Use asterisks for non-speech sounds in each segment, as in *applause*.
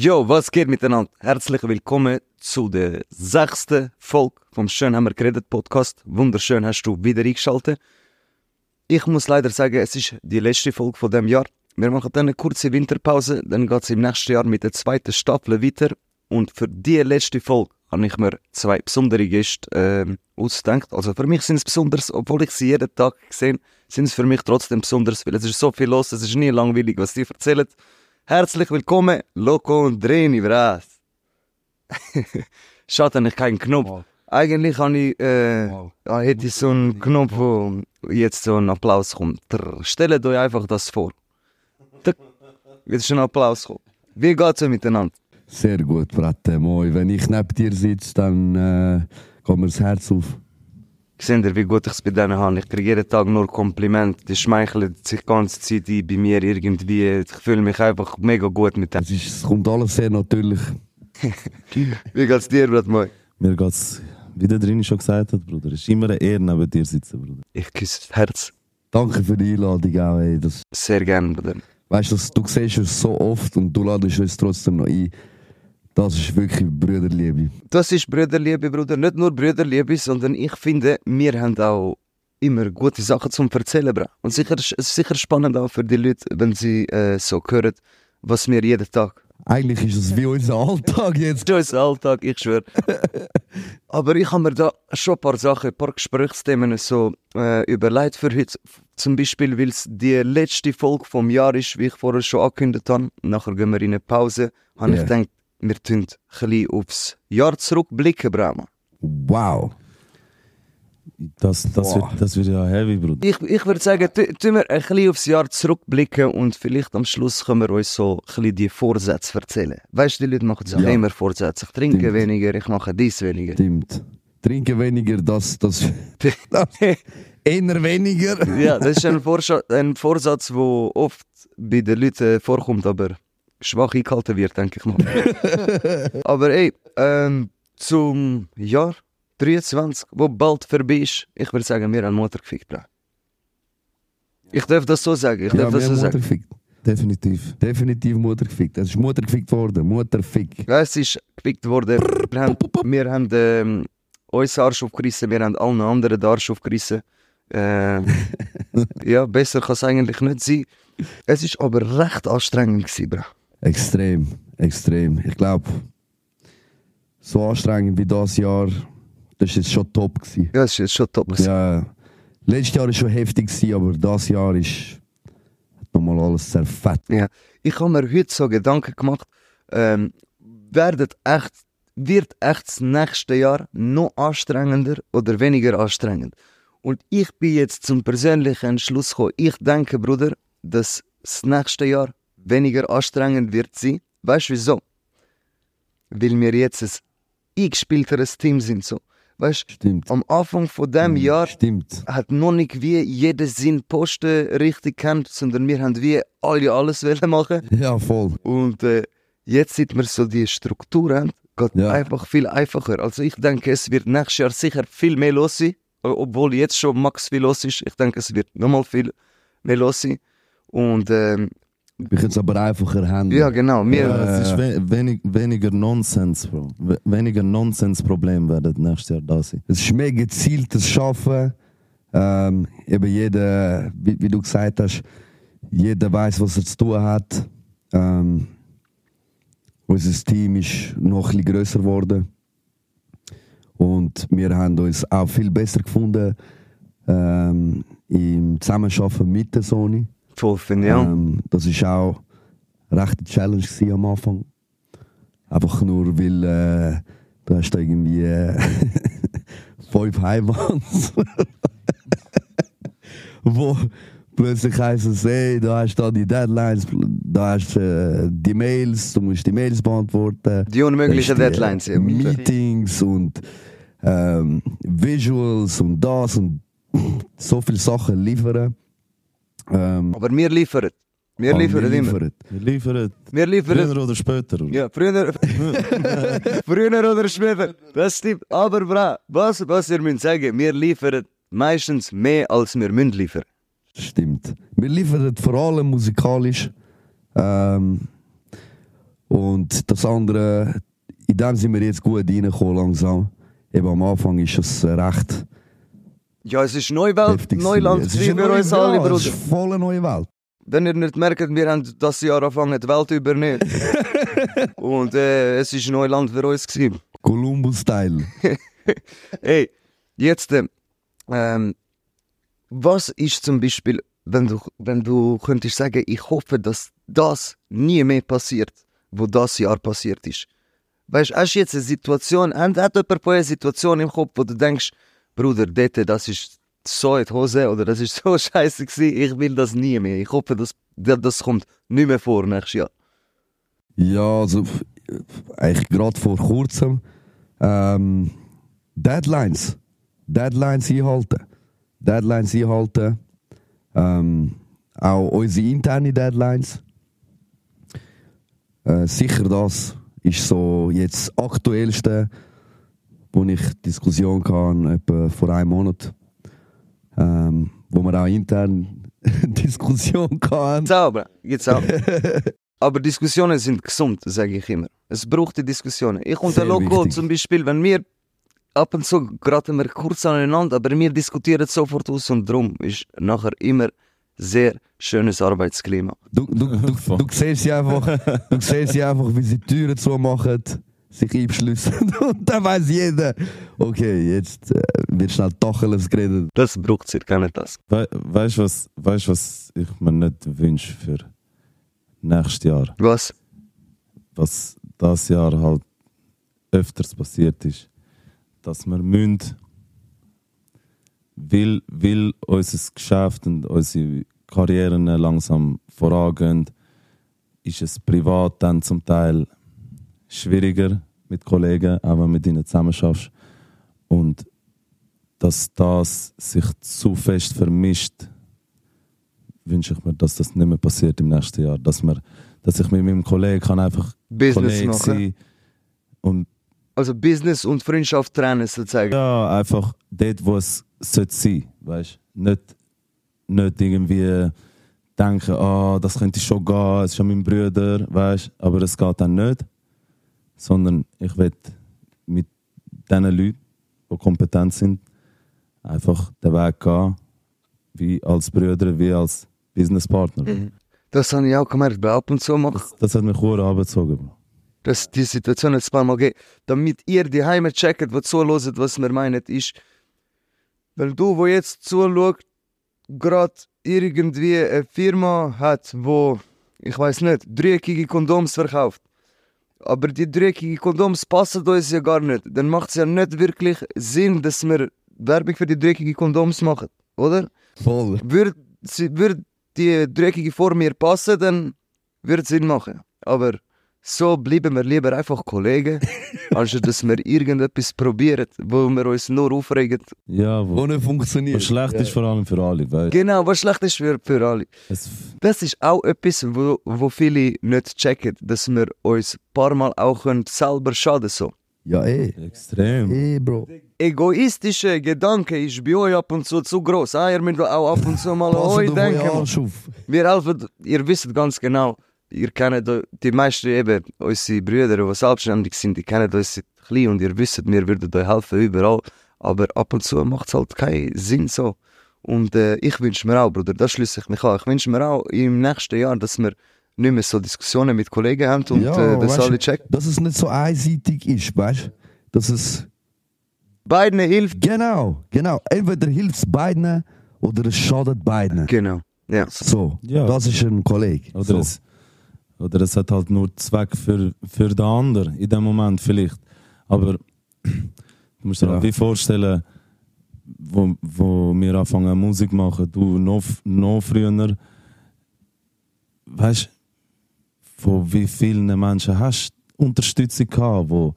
Jo, was geht miteinander? Herzlich willkommen zu der sechsten Folge vom Schön haben wir geredet Podcast. Wunderschön hast du wieder eingeschaltet. Ich muss leider sagen, es ist die letzte Folge von dem Jahr. Wir machen dann eine kurze Winterpause, dann geht es im nächsten Jahr mit der zweiten Staffel weiter. Und für die letzte Folge habe ich mir zwei besondere Gäste äh, ausgedacht. Also für mich sind es besonders, obwohl ich sie jeden Tag sehe, sind es für mich trotzdem besonders, weil es ist so viel los, es ist nie langweilig, was sie erzählen. Herzlich willkommen, Loco und Dreni, Bras. *laughs* Schade, ich keinen Knopf. Wow. Eigentlich habe ich, äh, Wow. ah, hätte ich so einen Knopf, wo jetzt so ein Applaus kommt. Trrr. Stellt euch einfach das vor. Jetzt ist ein Applaus gekommen. Wie geht's euch miteinander? Sehr gut, Bratte, moi. Wenn ich neben dir sitze, dann äh, kommt mir das Herz auf. Seht ihr, wie gut ich es bei denen habe? Ich kriege jeden Tag nur Komplimente. Die schmeicheln sich die ganze Zeit ein bei mir irgendwie. Ich fühle mich einfach mega gut mit denen. Es, ist, es kommt alles sehr natürlich. *laughs* Wie geht's dir, Brat Moi? Mir geht's, wie der drin schon gesagt hat, Bruder. Es ist immer eine Ehre, neben dir zu sitzen, Bruder. Ich küsse das Herz. Danke für die Einladung auch. Ey. Das, Sehr gerne, Bruder. weißt du, du siehst es so oft und du ladest uns trotzdem noch ein. Das ist wirklich Brüderliebe. Das ist Brüderliebe, Bruder. Nicht nur Brüderliebe, sondern ich finde, wir haben auch immer gute Sachen zum Erzählen, Bra. Und sicher, es ist sicher spannend auch für die Leute, wenn sie äh, so hören, was wir jeden Tag. Eigentlich ist es wie unser Alltag jetzt. Das *laughs* ist unser Alltag, ich schwöre. *laughs* Aber ich habe mir da schon ein paar Sachen, ein paar Gesprächsthemen so äh, überlegt für heute. Zum Beispiel, weil es die letzte Folge vom Jahr ist, wie ich vorher schon angekündigt habe. Nachher gehen wir in eine Pause. Habe Ja. ich gedacht, wir tun ein bisschen aufs Jahr zurückblicken, Brahma. Wow. Das, das, wird, das wird ja heavy, Bruder. Ich, ich würde sagen, tu- tun wir ein bisschen aufs Jahr zurückblicken und vielleicht am Schluss können wir uns so ein bisschen die Vorsätze erzählen. Weißt du, die Leute machen sich Ja. immer Vorsätze. Ich trinke Stimmt. weniger, ich mache dies weniger. Stimmt. Trinken weniger, das, das, *laughs* das eher weniger. ja, das ist ein, ein Vorsatz, der oft bei den Leuten vorkommt, aber schwach eingehalten wird, denke ich mal. *laughs* aber ey, ähm, zum Jahr 23, wo bald vorbei ist, ich würde sagen, wir haben Mutter gefickt, bra. Ich darf das so sagen, ich Ja, darf das so Mutter sagen. gefickt. Definitiv. Definitiv Mutter gefickt. Es ist Mutter gefickt worden. Mutterfick. Ja, es ist gefickt worden. Wir haben, wir haben ähm, uns Arsch aufgerissen, wir haben allen anderen den Arsch aufgerissen. Ähm, *laughs* ja, besser kann es eigentlich nicht sein. Es ist aber recht anstrengend gewesen, bra. Extrem, extrem. Ich glaube, so anstrengend wie das Jahr, das war jetzt schon top. Gewesen. Ja, es ist jetzt schon top. gewesen. Ja, letztes Jahr war schon heftig, gewesen, aber das Jahr ist nochmal alles zerfett. Ja. Ich habe mir heute so Gedanken gemacht, ähm, werdet echt, wird echt das nächste Jahr noch anstrengender oder weniger anstrengend? Und ich bin jetzt zum persönlichen Entschluss gekommen. Ich denke, Bruder, dass das nächste Jahr weniger anstrengend wird sein. Weißt du wieso? Weil wir jetzt ein eingespielteres Team sind. So. Weißt Stimmt. am Anfang von dem Jahr Stimmt. hat noch nicht wie jeder seinen Posten richtig kennt, sondern wir haben wie alle alles *laughs* wollen machen. Ja, voll. Und äh, jetzt, seit wir so die Struktur haben, geht Ja. einfach viel einfacher. Also ich denke, es wird nächstes Jahr sicher viel mehr los sein, obwohl jetzt schon max viel los ist. Ich denke, es wird nochmal viel mehr los sein. Und ähm, Wir können es aber einfacher handeln. ja, genau, wir, Ja, es ist we wenig, weniger Nonsens, Bro. We weniger Nonsens-Probleme werden nächstes Jahr da sein. Es ist mehr gezieltes Schaffen. Ähm, eben jeder, wie, wie du gesagt hast, jeder weiß, was er zu tun hat. Ähm, unser Team ist noch ein bisschen grösser geworden. Und wir haben uns auch viel besser gefunden ähm, im Zusammenarbeiten mit der Sony. Finde ja. Ähm, das war auch eine rechte Challenge am Anfang. Einfach nur, weil äh, du hast da irgendwie äh, *laughs* fünf Heimanns, *laughs* wo plötzlich heisst es, hey, da hast du da die Deadlines, da hast du äh, die Mails, du musst die Mails beantworten. Die unmöglichen die, Deadlines, äh, ja. Meetings und ähm, Visuals und das und so viele Sachen liefern. Ähm, Aber wir liefern. Wir liefern immer. liefern. Wir liefern Wir liefern. früher oder später. Ja, früher, *laughs* früher oder später. Das stimmt. Aber bra, was, was ihr müsst sagen, wir liefern meistens mehr, als wir müssen liefern. Stimmt. Wir liefern vor allem musikalisch. Ähm, Und das andere, in dem sind wir jetzt gut reingekommen langsam. Eben am Anfang ist es recht Ja, es ist Neuwelt. Neuland. Es ist für uns alle, Bruder. Es ist voll eine neue Welt. Wenn ihr nicht merkt, wir haben das Jahr angefangen, die Welt übernehmen. *laughs* Und äh, es ist Neuland für uns gewesen. Columbus-Style. *laughs* Hey, jetzt, äh, ähm, was ist zum Beispiel, wenn du, wenn du könntest sagen, ich hoffe, dass das nie mehr passiert, wo das Jahr passiert ist. Weißt du, hast jetzt eine Situation, hat jemand eine Situation im Kopf, wo du denkst, Bruder, dort, das ist so in die Hose oder das ist *laughs* so scheiße gewesen, ich will das nie mehr. Ich hoffe, dass das kommt nicht mehr vor nächstes Jahr. Ja, also eigentlich gerade vor kurzem. Ähm, Deadlines. Deadlines einhalten. Deadlines einhalten. Ähm, auch unsere interne Deadlines. Äh, sicher das ist so jetzt das aktuellste, wo ich Diskussion kann, etwa vor einem Monat. Ähm, wo wir auch intern *laughs* Diskussion kann. Jetzt auch, Bro. jetzt auch. *laughs* Aber Diskussionen sind gesund, sage ich immer. Es braucht die Diskussionen. Ich und der Sehr Loco wichtig. zum Beispiel, wenn wir ab und zu geraten wir kurz aneinander, aber wir diskutieren sofort aus und drum ist nachher immer sehr schönes Arbeitsklima. Du, du, du, Voll. du siehst sie einfach, du siehst sie einfach, wie sie die Türen zumachen, sich einschliessen *laughs* und dann weiß jeder, okay, jetzt äh, wird schnell Tacheles geredet. Das braucht ihr, kennt das. We weißt du, was, weißt, was ich mir nicht wünsche für nächstes Jahr? Was? Was das Jahr halt öfters passiert ist, dass wir müssen, weil, weil unser Geschäft und unsere Karrieren langsam vorangehen, ist es privat dann zum Teil schwieriger mit Kollegen, auch wenn du mit ihnen zusammen schaffst. Und dass das sich zu fest vermischt, wünsche ich mir, dass das nicht mehr passiert im nächsten Jahr. Dass, wir, dass ich mit meinem Kollegen kann einfach Business Kollege sein und Also Business und Freundschaft trennen sozusagen. ja, einfach dort, wo es sollte sein, weißt nicht, nicht irgendwie denken, ah, das könnte schon gehen, es ist ja mein Bruder, weißt aber es geht dann nicht, sondern ich will mit diesen Leuten, die kompetent sind, einfach den Weg gehen, wie als Brüder, wie als Businesspartner. Das habe ich auch gemerkt, bei ab und zu mache Das, das hat mich hure abgezogen. Dass die Situation jetzt ein paar Mal geht, damit ihr die Heime checkt, was zuhört, was wir meinen, ist, weil du, wo jetzt zuschaut, gerade irgendwie eine Firma hat, wo, ich weiß nicht, dreckige Kondoms verkauft. Aber die dreckigen Kondoms passen uns ja gar nicht. Dann macht es ja nicht wirklich Sinn, dass wir Werbung für die dreckigen Kondoms machen, oder? Voll. Würde würde die dreckige Form mir passen, dann würde es Sinn machen. Aber so bleiben wir lieber einfach Kollegen, *laughs* anstatt dass wir irgendetwas probieren, wo wir uns nur aufregen. Ja, wo, Ohne was funktioniert. schlecht ist vor allem für alle. Weißt? Genau, was schlecht ist für, für alle. Es, Das ist auch etwas, wo, wo viele nicht checken, dass wir uns ein paar Mal auch können selber schaden so. Ja, eh. extrem. Eh, Bro. Egoistische Gedanke ist bei euch ab und zu zu groß. Ah, ihr müsst auch ab und zu mal an euch denken. Wir helfen, ihr wisst ganz genau, ihr kennt die meisten eben, unsere Brüder, die selbstständig sind, die kennen uns seit klein und ihr wisst, wir würden euch helfen überall, aber ab und zu macht es halt keinen Sinn so. Und äh, ich wünsche mir auch, Bruder, das schließe ich mich an, ich wünsche mir auch im nächsten Jahr, dass wir nicht mehr so Diskussionen mit Kollegen haben und Ja, äh, das weißt alle checken. Dass es nicht so einseitig ist, weißt du? Dass es. Beiden hilft. Genau, genau. Entweder hilft es beiden oder es schadet beiden. Genau. Ja. So, Ja. das ist ein Kollege. Oder, so. es, oder es hat halt nur Zweck für, für den anderen in dem Moment vielleicht. Aber du musst dir Ja. halt wie vorstellen, wo, wo wir anfangen Musik machen, du noch, noch früher, weißt von wie vielen Menschen hast du Unterstützung gehabt, wo,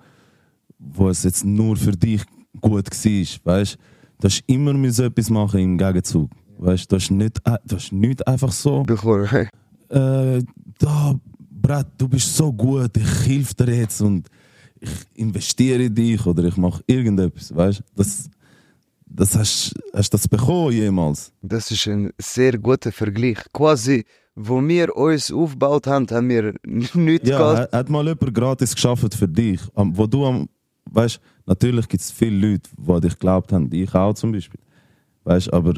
wo es jetzt nur für dich gut war, weißt du? hast immer müssen etwas machen im Gegenzug, weißt du? hast nicht, äh, du hast nicht einfach so äh, da, Brett, du bist so gut, ich helfe dir jetzt und ich investiere in dich oder ich mache irgendetwas, weißt du? Das, das hast, hast du das bekommen jemals? Das ist ein sehr guter Vergleich. Quasi wo wir uns aufgebaut haben, haben wir nichts Ja, gehabt. hat, mal jemand gratis geschafft für dich. Wo du am, weißt, natürlich gibt es viele Leute, die dich geglaubt haben, ich auch zum Beispiel. Weißt, aber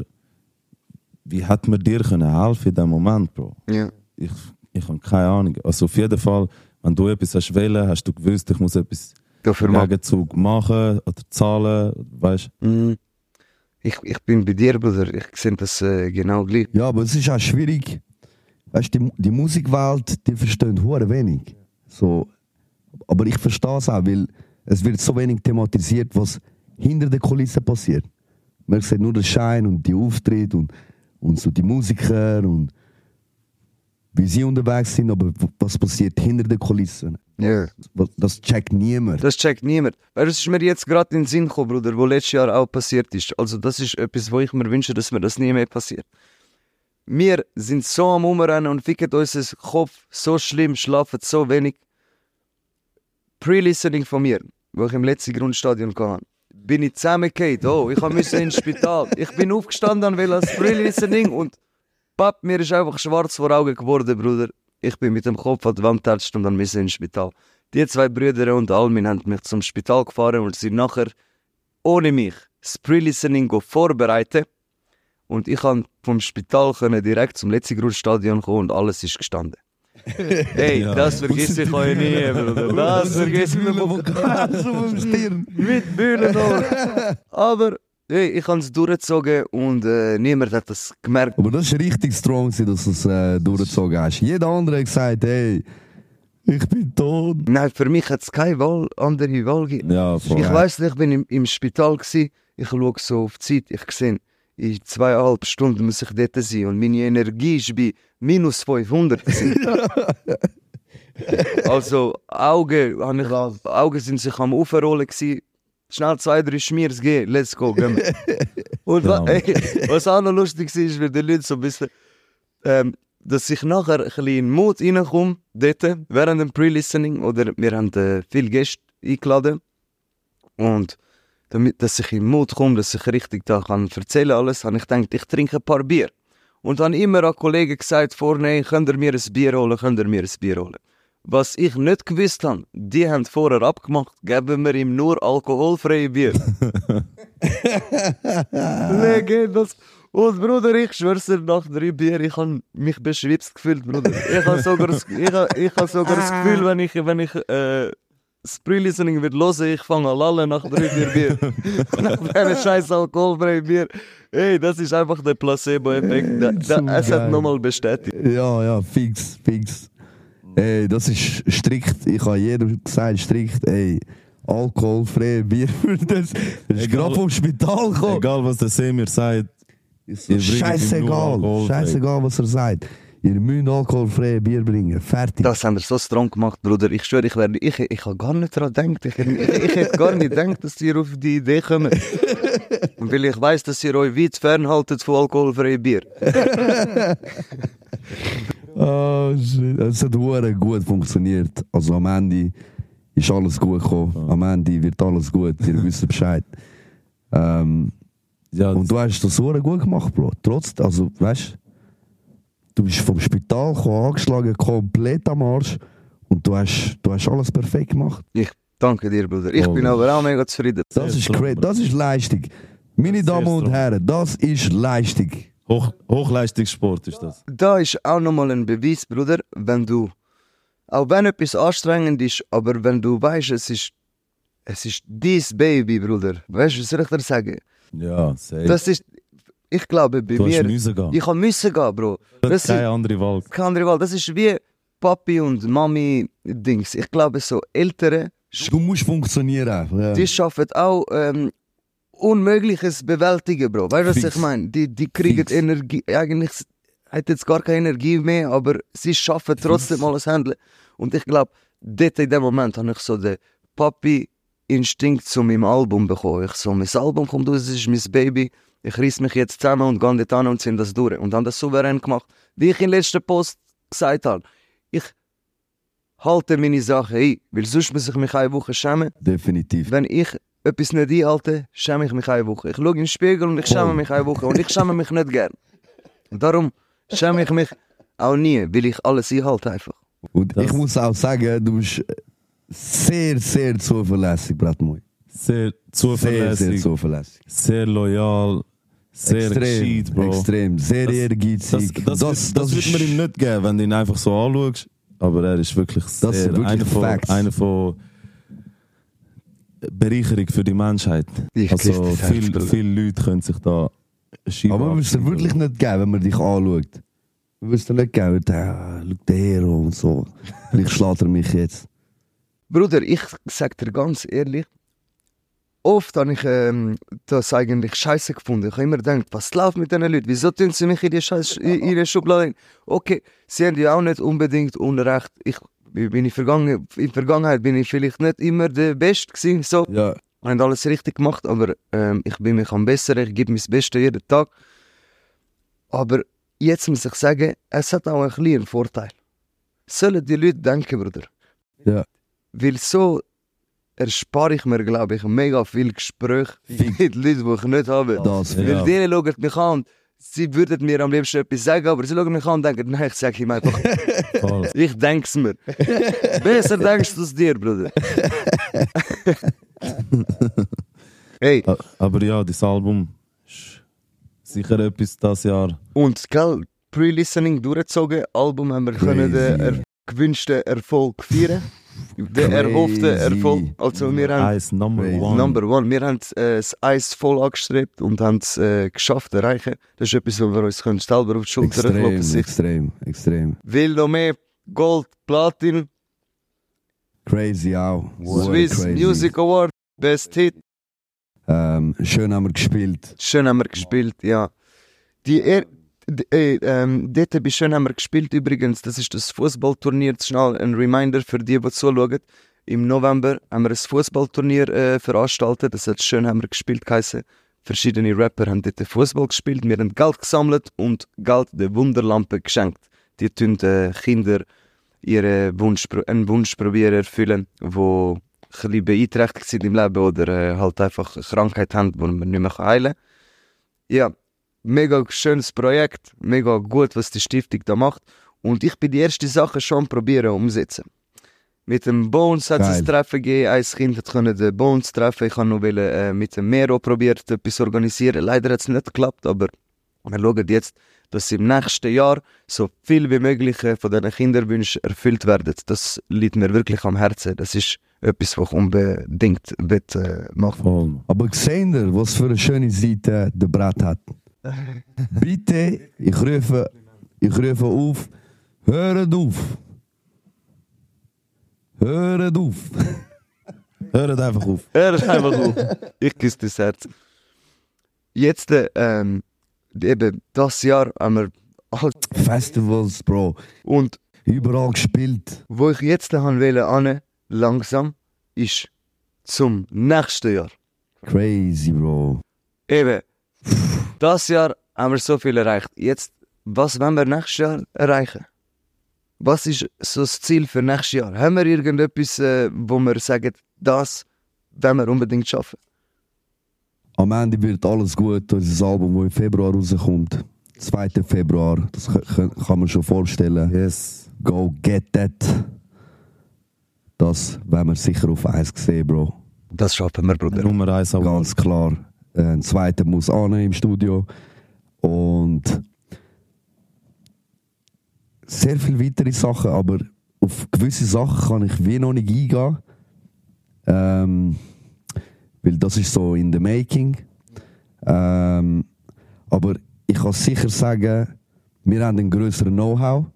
wie hat man dir können helfen in dem Moment, Bro? Ja. Ich, ich habe keine Ahnung. Also auf jeden Fall, wenn du etwas hast wollen, hast du gewusst, ich muss etwas Dafür im. Gegenzug machen oder zahlen, weißt. Mhm. Ich, ich bin bei dir, Bruder. Ich sehe das äh, genau gleich. Ja, aber es ist auch schwierig. Weißt du, die, die Musikwelt, die verstehen hure wenig. So, aber ich verstehe es auch, weil es wird so wenig thematisiert, was hinter den Kulissen passiert. Man sieht nur den Schein und die Auftritte und, und so die Musiker und wie sie unterwegs sind, aber was passiert hinter den Kulissen? Ja. Was- Das checkt niemand. Das checkt niemand. Weil das ist mir jetzt gerade in den Sinn gekommen, Bruder, wo letztes Jahr auch passiert ist. Also das ist etwas, wo ich mir wünsche, dass mir das nie mehr passiert. Wir sind so am Umrennen und ficken unseren Kopf so schlimm, schlafen so wenig. Pre-Listening von mir, wo ich im letzten Grundstadion hatte, bin ich zusammengefallen. Oh, ich musste ins Spital. Ich bin aufgestanden, will als Pre-Listening und papp, mir ist einfach schwarz vor Augen geworden, Bruder. Ich bin mit dem Kopf an die Wand getatscht und dann ich ins Spital. Die zwei Brüder und Almin haben mich zum Spital gefahren und sind nachher ohne mich das Pre-Listening vorbereiten. Und ich konnte vom Spital können direkt zum letzten Grundstadion kommen und alles ist gestanden. *laughs* Hey, Ja. das vergesse ich euch nie, *laughs* Bruder. Das vergesse ich mir vom Stirn. mit Bühnen *laughs* Aber hey, ich habe es durchgezogen und äh, niemand hat das gemerkt. Aber das ist richtig strong, gewesen, dass du es äh, durchgezogen hast. Jeder andere hat gesagt, hey, ich bin tot. Nein, für mich hat es keine Wahl, andere Wahl gegeben. Ja, voll. Ich weiss nicht, ich bin im, im Spital gsi. Ich schaue so auf die Zeit. Ich sehe, in zweieinhalb Stunden muss ich dort sein und meine Energie ist bei minus 500 gewesen. *laughs* Also Augen, ich, Augen sind sich am Aufrollen gsi. Schnell zwei, drei Schmiers gehen, let's go, gehen wir. *laughs* Und Ja, ey, was auch noch lustig war, ist, weil die Leute so ein bisschen, ähm, dass ich nachher ein bisschen in Mut reinkomme, dort, während dem Pre-Listening, oder wir haben äh, viele Gäste eingeladen. Und damit, dass ich in Mut komme, dass ich richtig da kann erzählen alles, habe ich gedacht, ich trinke ein paar Bier. Und dann immer an Kollegen gesagt, vorne, könnt ihr mir ein Bier holen, könnt ihr mir ein Bier holen. Was ich nicht gewusst habe, die haben vorher abgemacht, geben wir ihm nur alkoholfreie Bier. *laughs* Legend, das. Und Bruder, ich schwör's dir, nach drei Bier, ich habe mich beschwipst gefühlt, Bruder. Ich habe sogar, das- ich hab, ich hab sogar das Gefühl, wenn ich, wenn ich äh, das Pre-Listening wird hören, ich fange an lallen nach drei, vier Bier. *laughs* nach einem scheiß alkoholfreien Bier. Ey, das ist einfach der Placebo-Effekt. So es hat nochmal bestätigt. Ja, ja, fix, fix. Ey, das ist strikt. Ich habe jedem gesagt, strikt, ey, alkoholfreie *laughs* Bier für das. Das ist gerade vom Spital gekommen. Egal was der Semir sagt, Scheißegal, scheißegal, was er sagt. Ihr müsst alkoholfreie Bier bringen. Fertig. Das haben wir so strong gemacht, Bruder. Ich schwöre, ich, wär, ich, ich habe gar nicht daran gedacht. Ich, ich, ich hätte gar nicht gedacht, dass ihr auf die Idee kommt. Und weil ich weiß, dass ihr euch weit fernhaltet von alkoholfreiem Bier. *laughs* Oh shit. Es hat hure gut funktioniert. Also am Ende ist alles gut gekommen. Am Ende wird alles gut. Ihr *laughs* wisst Bescheid. Ähm, ja, und du hast das hure gut gemacht, Bro. Trotz, also, weißt du, bist vom Spital gekommen, angeschlagen, komplett am Arsch. Und du hast, du hast alles perfekt gemacht. Ich danke dir, Bruder. Ich Oh, bin aber auch mega zufrieden. Das ist. Das ist Leistung. Meine Damen und. Herren, das ist Leistung. Hoch, Hochleistungssport ist das. Da ist auch nochmal ein Beweis, Bruder, wenn du, auch wenn etwas anstrengend ist, aber wenn du weißt, es ist, es ist dies Baby, Bruder. Weißt du, was soll ich dir sagen? Ja, safe. Das ist, ich glaube, bei du mir, müssen gehen. ich müssen gehen, Bro. Das Das keine ist andere Wahl. keine andere Wahl. Das ist wie Papi und Mami Dings. Ich glaube, so Ältere, Du musst funktionieren. Ja. die schaffen auch ähm, Unmögliches bewältigen, Bro. Weißt du, was Fix. ich meine? Die, die kriegen Fix. Energie, eigentlich hat jetzt gar keine Energie mehr, aber sie schaffen trotzdem alles handeln. Und ich glaube, dort in dem Moment habe ich so den Papi-Instinkt zu meinem Album bekommen. Ich so, mein Album kommt raus, es ist mein Baby. Ich reiss mich jetzt zusammen und gehe dort an und ziehe das durch. Und dann das souverän gemacht. Wie ich in der letzten Post gesagt habe, ich halte meine Sachen ein, weil sonst muss ich mich eine Woche schämen. Definitiv. Wenn ich etwas nicht einhalte, schäme ich mich eine Woche. Ich schaue in den Spiegel und ich schäme mich eine Woche. Und ich schäme mich nicht gern. Und darum schäme ich mich Auch nie, weil ich alles einhalte einfach. Und Das- ich muss auch sagen, du bist sehr, sehr zuverlässig, Bratmoy. Sehr Sehr, sehr zuverlässig, sehr, zuverlässig. loyal, sehr extrem, gescheit, Bro. extrem, sehr Das- ehrgeizig. Das, das, das, das, wird man ihm nicht geben, wenn du ihn einfach so anschaust. Aber er ist wirklich sehr sind wirklich einer, von, einer von Bereicherung für die Menschheit. Ich also viel, viele Leute können sich da Scheibe Aber wir es dir wirklich nicht geben, wenn man dich anschaut. Wir es dir nicht geben, der, schau der Hero und so. Vielleicht schlägt er mich jetzt. Bruder, ich sag dir ganz ehrlich, oft habe ich ähm, das eigentlich scheiße gefunden. Ich habe immer gedacht, was läuft mit diesen Leuten? Wieso tun sie mich in die scheiß in ihre Schublade? Okay, sie haben ja auch nicht unbedingt Unrecht. Ich bin in, Vergangen in Vergangenheit bin ich vielleicht nicht immer der Beste gewesen, so. Ja. haben alles richtig gemacht, aber ähm, ich bin mich am besseren, ich gebe mein Bestes jeden Tag. Aber jetzt muss ich sagen, es hat auch ein bisschen einen Vorteil. Sollen die Leute denken, Bruder. Ja. Weil so erspare ich mir, glaube ich, mega viel Gespräch *laughs* mit Leuten, die ich nicht habe. Das Ja. Weil die schauen mich an und sie würden mir am liebsten etwas sagen, aber sie schauen mich an und denken, nein, ich sage ihm einfach, *laughs* ich denke es mir. Besser denkst du es dir, Bruder. *laughs* hey, Aber ja, das Album ist sicher etwas das Jahr. Und gell, Pre-Listening durchgezogen, Album haben wir können den er gewünschten Erfolg feiern. Den Crazy. erhofften Erfolg. Also wir haben Eis Number. One. Number One. Wir haben äh, das Eis voll angestrebt und haben es äh, geschafft zu erreichen. Das ist etwas, wo wir uns können selber auf die Schulter Extrem, klopfen können. extrem, extrem. Will noch mehr Gold, Platin, Crazy auch. Wow, Swiss crazy. Music Award, Best Hit. Ähm, schön haben wir gespielt. Schön haben wir gespielt, ja. Die er äh, ähm, dort bei Schön haben wir gespielt übrigens, das ist das Fußballturnier, schnell ein Reminder für die, die zuschauen. Im November haben wir ein Fußballturnier äh, veranstaltet, das hat Schön haben wir gespielt geheißen. Verschiedene Rapper haben dort Fußball gespielt, wir haben Geld gesammelt und Geld der Wunderlampe geschenkt. Die tun äh, Kinder ihre Wunsch, einen Wunsch probieren erfüllen, wo ein bisschen beeinträchtigt sind im Leben oder äh, halt einfach eine Krankheit haben, die man nicht mehr heilen kann. Ja, mega schönes Projekt, mega gut, was die Stiftung da macht. Und ich bin die erste Sache schon probieren umsetzen. Mit dem Bones hat es ein Treffen gegeben, ein Kind hat können den Bones treffen. Ich habe noch wollen, äh, mit dem Mero probiert, etwas organisieren. Leider hat es nicht geklappt, aber wir schauen jetzt, dass im nächsten Jahr so viel wie möglich äh, von diesen Kinderwünschen erfüllt werden. Das liegt mir wirklich am Herzen. Das ist etwas, was ich unbedingt will, äh, machen Voll. Aber seht ihr, was für eine schöne Seite der Brett hat? Bitte, ich rufe, ich rufe auf, hört auf. Hört auf. Hört einfach auf. Hör einfach auf. Ich küsse das Herz. Jetzt, äh, ähm, eben das Jahr haben wir halt, Festivals, Bro. und Überall gespielt. wo ich jetzt wollte, ane, langsam, ist zum nächsten Jahr. Crazy, Bro. Eben, das Jahr haben wir so viel erreicht. Jetzt, was wollen wir nächstes Jahr erreichen? Was ist so das Ziel für nächstes Jahr? Haben wir irgendetwas, äh, wo wir sagen, das wollen wir unbedingt schaffen? Am Ende wird alles gut. Unser Album, das im Februar rauskommt. 2. Februar. Das kann, man schon vorstellen. Yes. Go get that. Das werden wir sicher auf eins sehen, Bro. Das schaffen wir, Bruder. Nummer 1 Award. Ganz klar. Ein zweiter muss an im Studio. Und sehr viele weitere Sachen, aber auf gewisse Sachen kann ich wie noch nicht eingehen. Ähm, weil das ist so in the making. Ähm, aber ich kann sicher sagen, wir haben einen größeren Know-how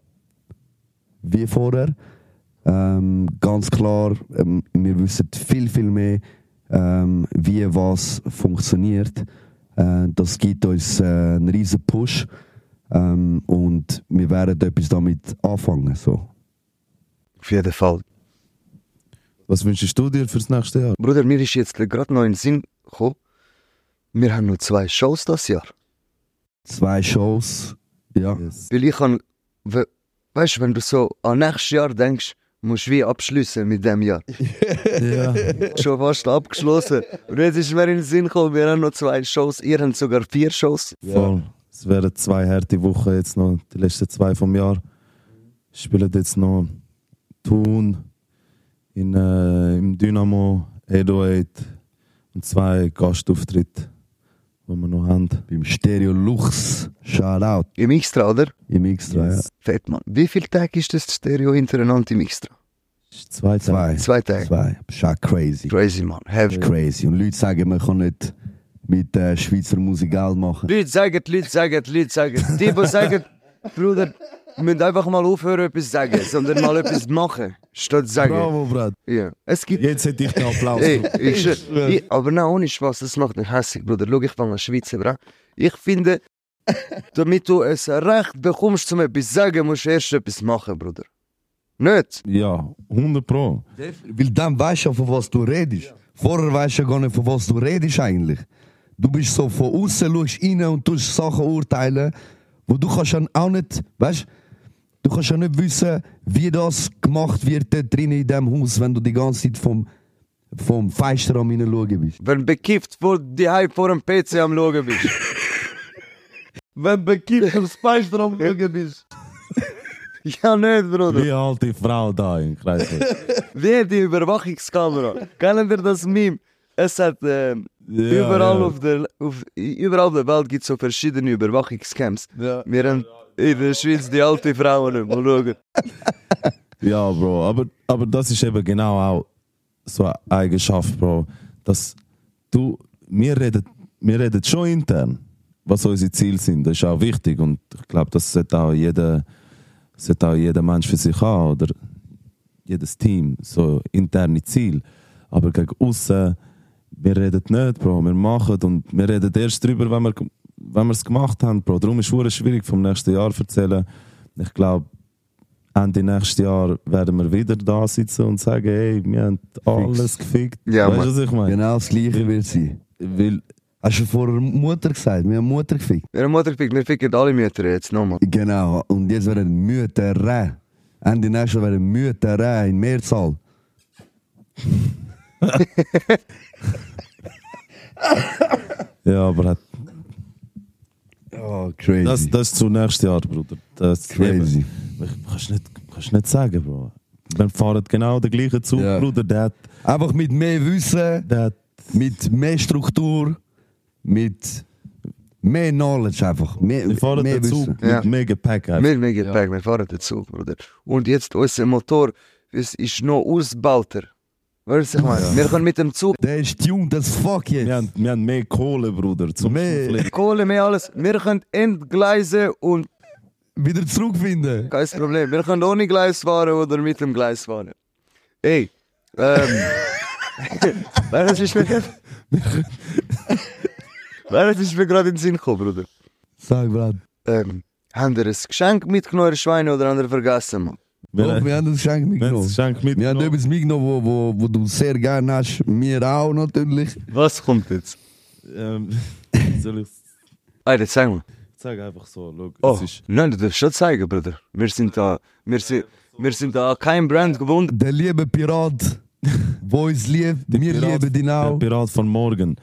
wie vorher. Ähm, ganz klar, ähm, wir wissen viel, viel mehr, ähm, wie was funktioniert. Äh, das gibt uns äh, einen riesen Push ähm, und wir werden etwas damit anfangen. So. Auf jeden Fall. Was wünschst du dir fürs nächste Jahr? Bruder, mir ist jetzt gerade noch in den Sinn gekommen, wir haben nur zwei Shows das Jahr. Zwei Shows, ja. Yes. Weil ich kann, we, weißt du, wenn du so an nächstes Jahr denkst, musst wie abschließen mit dem Jahr. Ja. *laughs* Schon fast abgeschlossen. Und jetzt ist mir in den Sinn gekommen, wir haben noch zwei Shows, ihr habt sogar vier Shows. Voll. Es wären zwei harte Wochen jetzt noch, die letzten zwei vom Jahr. Spielen jetzt noch Thun in, äh, im Dynamo, 808 und zwei Gastauftritte, die wir noch haben. Beim Stereo Lux. Shoutout. Im Extra, oder? Im Extra, Yes. Fett, Mann. Wie viele Tage ist das Stereo hintereinander im Extra? Zwei ja. Tage. Zwei. Zwei Tage. Zwei. Schon crazy. Crazy, Mann. Heavy. Crazy. Und Leute sagen, man kann nicht mit äh, Schweizer Musik Geld machen. Leute sagen, Leute sagen, Leute sagen. Die, die sagen, Bruder, müssen einfach mal aufhören, etwas zu sagen, sondern mal etwas machen, statt zu sagen. Bravo, Brad. Ja. Es gibt Jetzt hätte ich den Applaus. Ey, ich, ich, aber nein, ohne Spaß, das macht mich hässlich, Bruder. Schau, ich fange an Schweizer, bra. Ich finde, damit du es Recht bekommst, zum etwas zu sagen, musst du erst etwas machen, Bruder. Nicht? Ja, 100 Pro. Weil dann weißt du ja, von was du redest. Vorher weißt du ja gar nicht, von was du redest eigentlich. Du bist so von außen, schaust rein und tust Sachen urteilen, wo du kannst dann auch nicht, weißt du, kannst ja nicht wissen, wie das gemacht wird dort drinnen in diesem Haus, wenn du die ganze Zeit vom, vom Fenster am hineinschauen bist. Wenn bekifft vor die Hype vor dem PC am Schauen bist. *laughs* Wenn bekifft am Speicher am Schauen *laughs* bist. ja, nicht, Bruder. Wie alt die Frau da im Kreis. *laughs* Wie die Überwachungskamera. Kennen ihr das Meme? Es hat äh, überall, ja. Auf der, auf, überall auf der Welt gibt es so verschiedene Überwachungscamps. Ja. Wir haben in der Schweiz die alte Frauen. Mal schauen. Ja, Bro, aber, aber das ist eben genau auch so eine Eigenschaft, Bro. Dass du, wir reden, wir reden schon intern, was unsere Ziele sind. Das ist auch wichtig und ich glaube, das sollte auch jeder, sollte auch jeder Mensch für sich haben oder jedes Team, so interne Ziel. Aber gegen außen, wir reden nicht, Bro, wir machen und wir reden erst drüber, wenn wir wenn wir es gemacht haben, Bro. Darum ist es schwierig vom nächsten Jahr zu erzählen. Ich glaube, Ende nächstes Jahr werden wir wieder da sitzen und sagen, hey, wir haben alles gefickt. Ja, weißt du, was ich meine? Genau das Gleiche wird sein. Weil, Hast du vorher Mutter gesagt? Wir haben Mutter gefickt. Wir haben Mutter gefickt, wir ficken alle Mütter jetzt nochmal. Genau, und jetzt werden Mütter. Ende nächstes Jahr werden Mütter in Mehrzahl. *laughs* ja, aber hat, Oh, crazy. das, das ist zu nächstes Jahr, Bruder. Das crazy. Ich, kannst nicht, kannst nicht sagen, Bro. Wir fahren genau den gleichen Zug, Ja. Bruder. Der hat, Einfach mit mehr Wissen, der hat mit mehr Struktur, mit mehr Knowledge einfach. Mehr, wir fahren mehr den Zug Ja. mit mehr Gepäck. einfach. Wir, wir, Gepäck, wir fahren den Zug, Bruder. Und jetzt unser Motor es ist noch ausgebauter. Weißt du, ich meine? Wir können mit dem Zug Der ist tuned as fuck jetzt. Wir haben, wir haben mehr Kohle, Bruder. Zum Mehr. Kohle, mehr alles. Wir können entgleisen und Wieder zurückfinden. kein Problem. Wir können ohne Gleis fahren oder mit dem Gleis fahren. Ey, ähm. Weißt du, was ist mir gerade. Weißt du, was ist mir gerade in den Sinn gekommen, Bruder? Sag, Brad. Ähm, haben ihr ein Geschenk mitgenommen, Schweine, oder haben ihr vergessen, Mann? Wir, Doch, wir haben das Geschenk wir haben mitgenommen. das Geschenk Wir haben mitgenommen. etwas mitgenommen, wo, wo, wo du sehr gerne hast. Mir auch natürlich. Was kommt jetzt? Ähm, *laughs* soll ich Alter, sag mal. sag einfach so, schau, Oh, es ist, nein, du darfst schon zeigen, Bruder. Wir sind da, wir sind, wir sind da kein Brand gewohnt. Der liebe Pirat, wo uns liebt, wir Pirat- lieben ihn der auch. Pirat von morgen.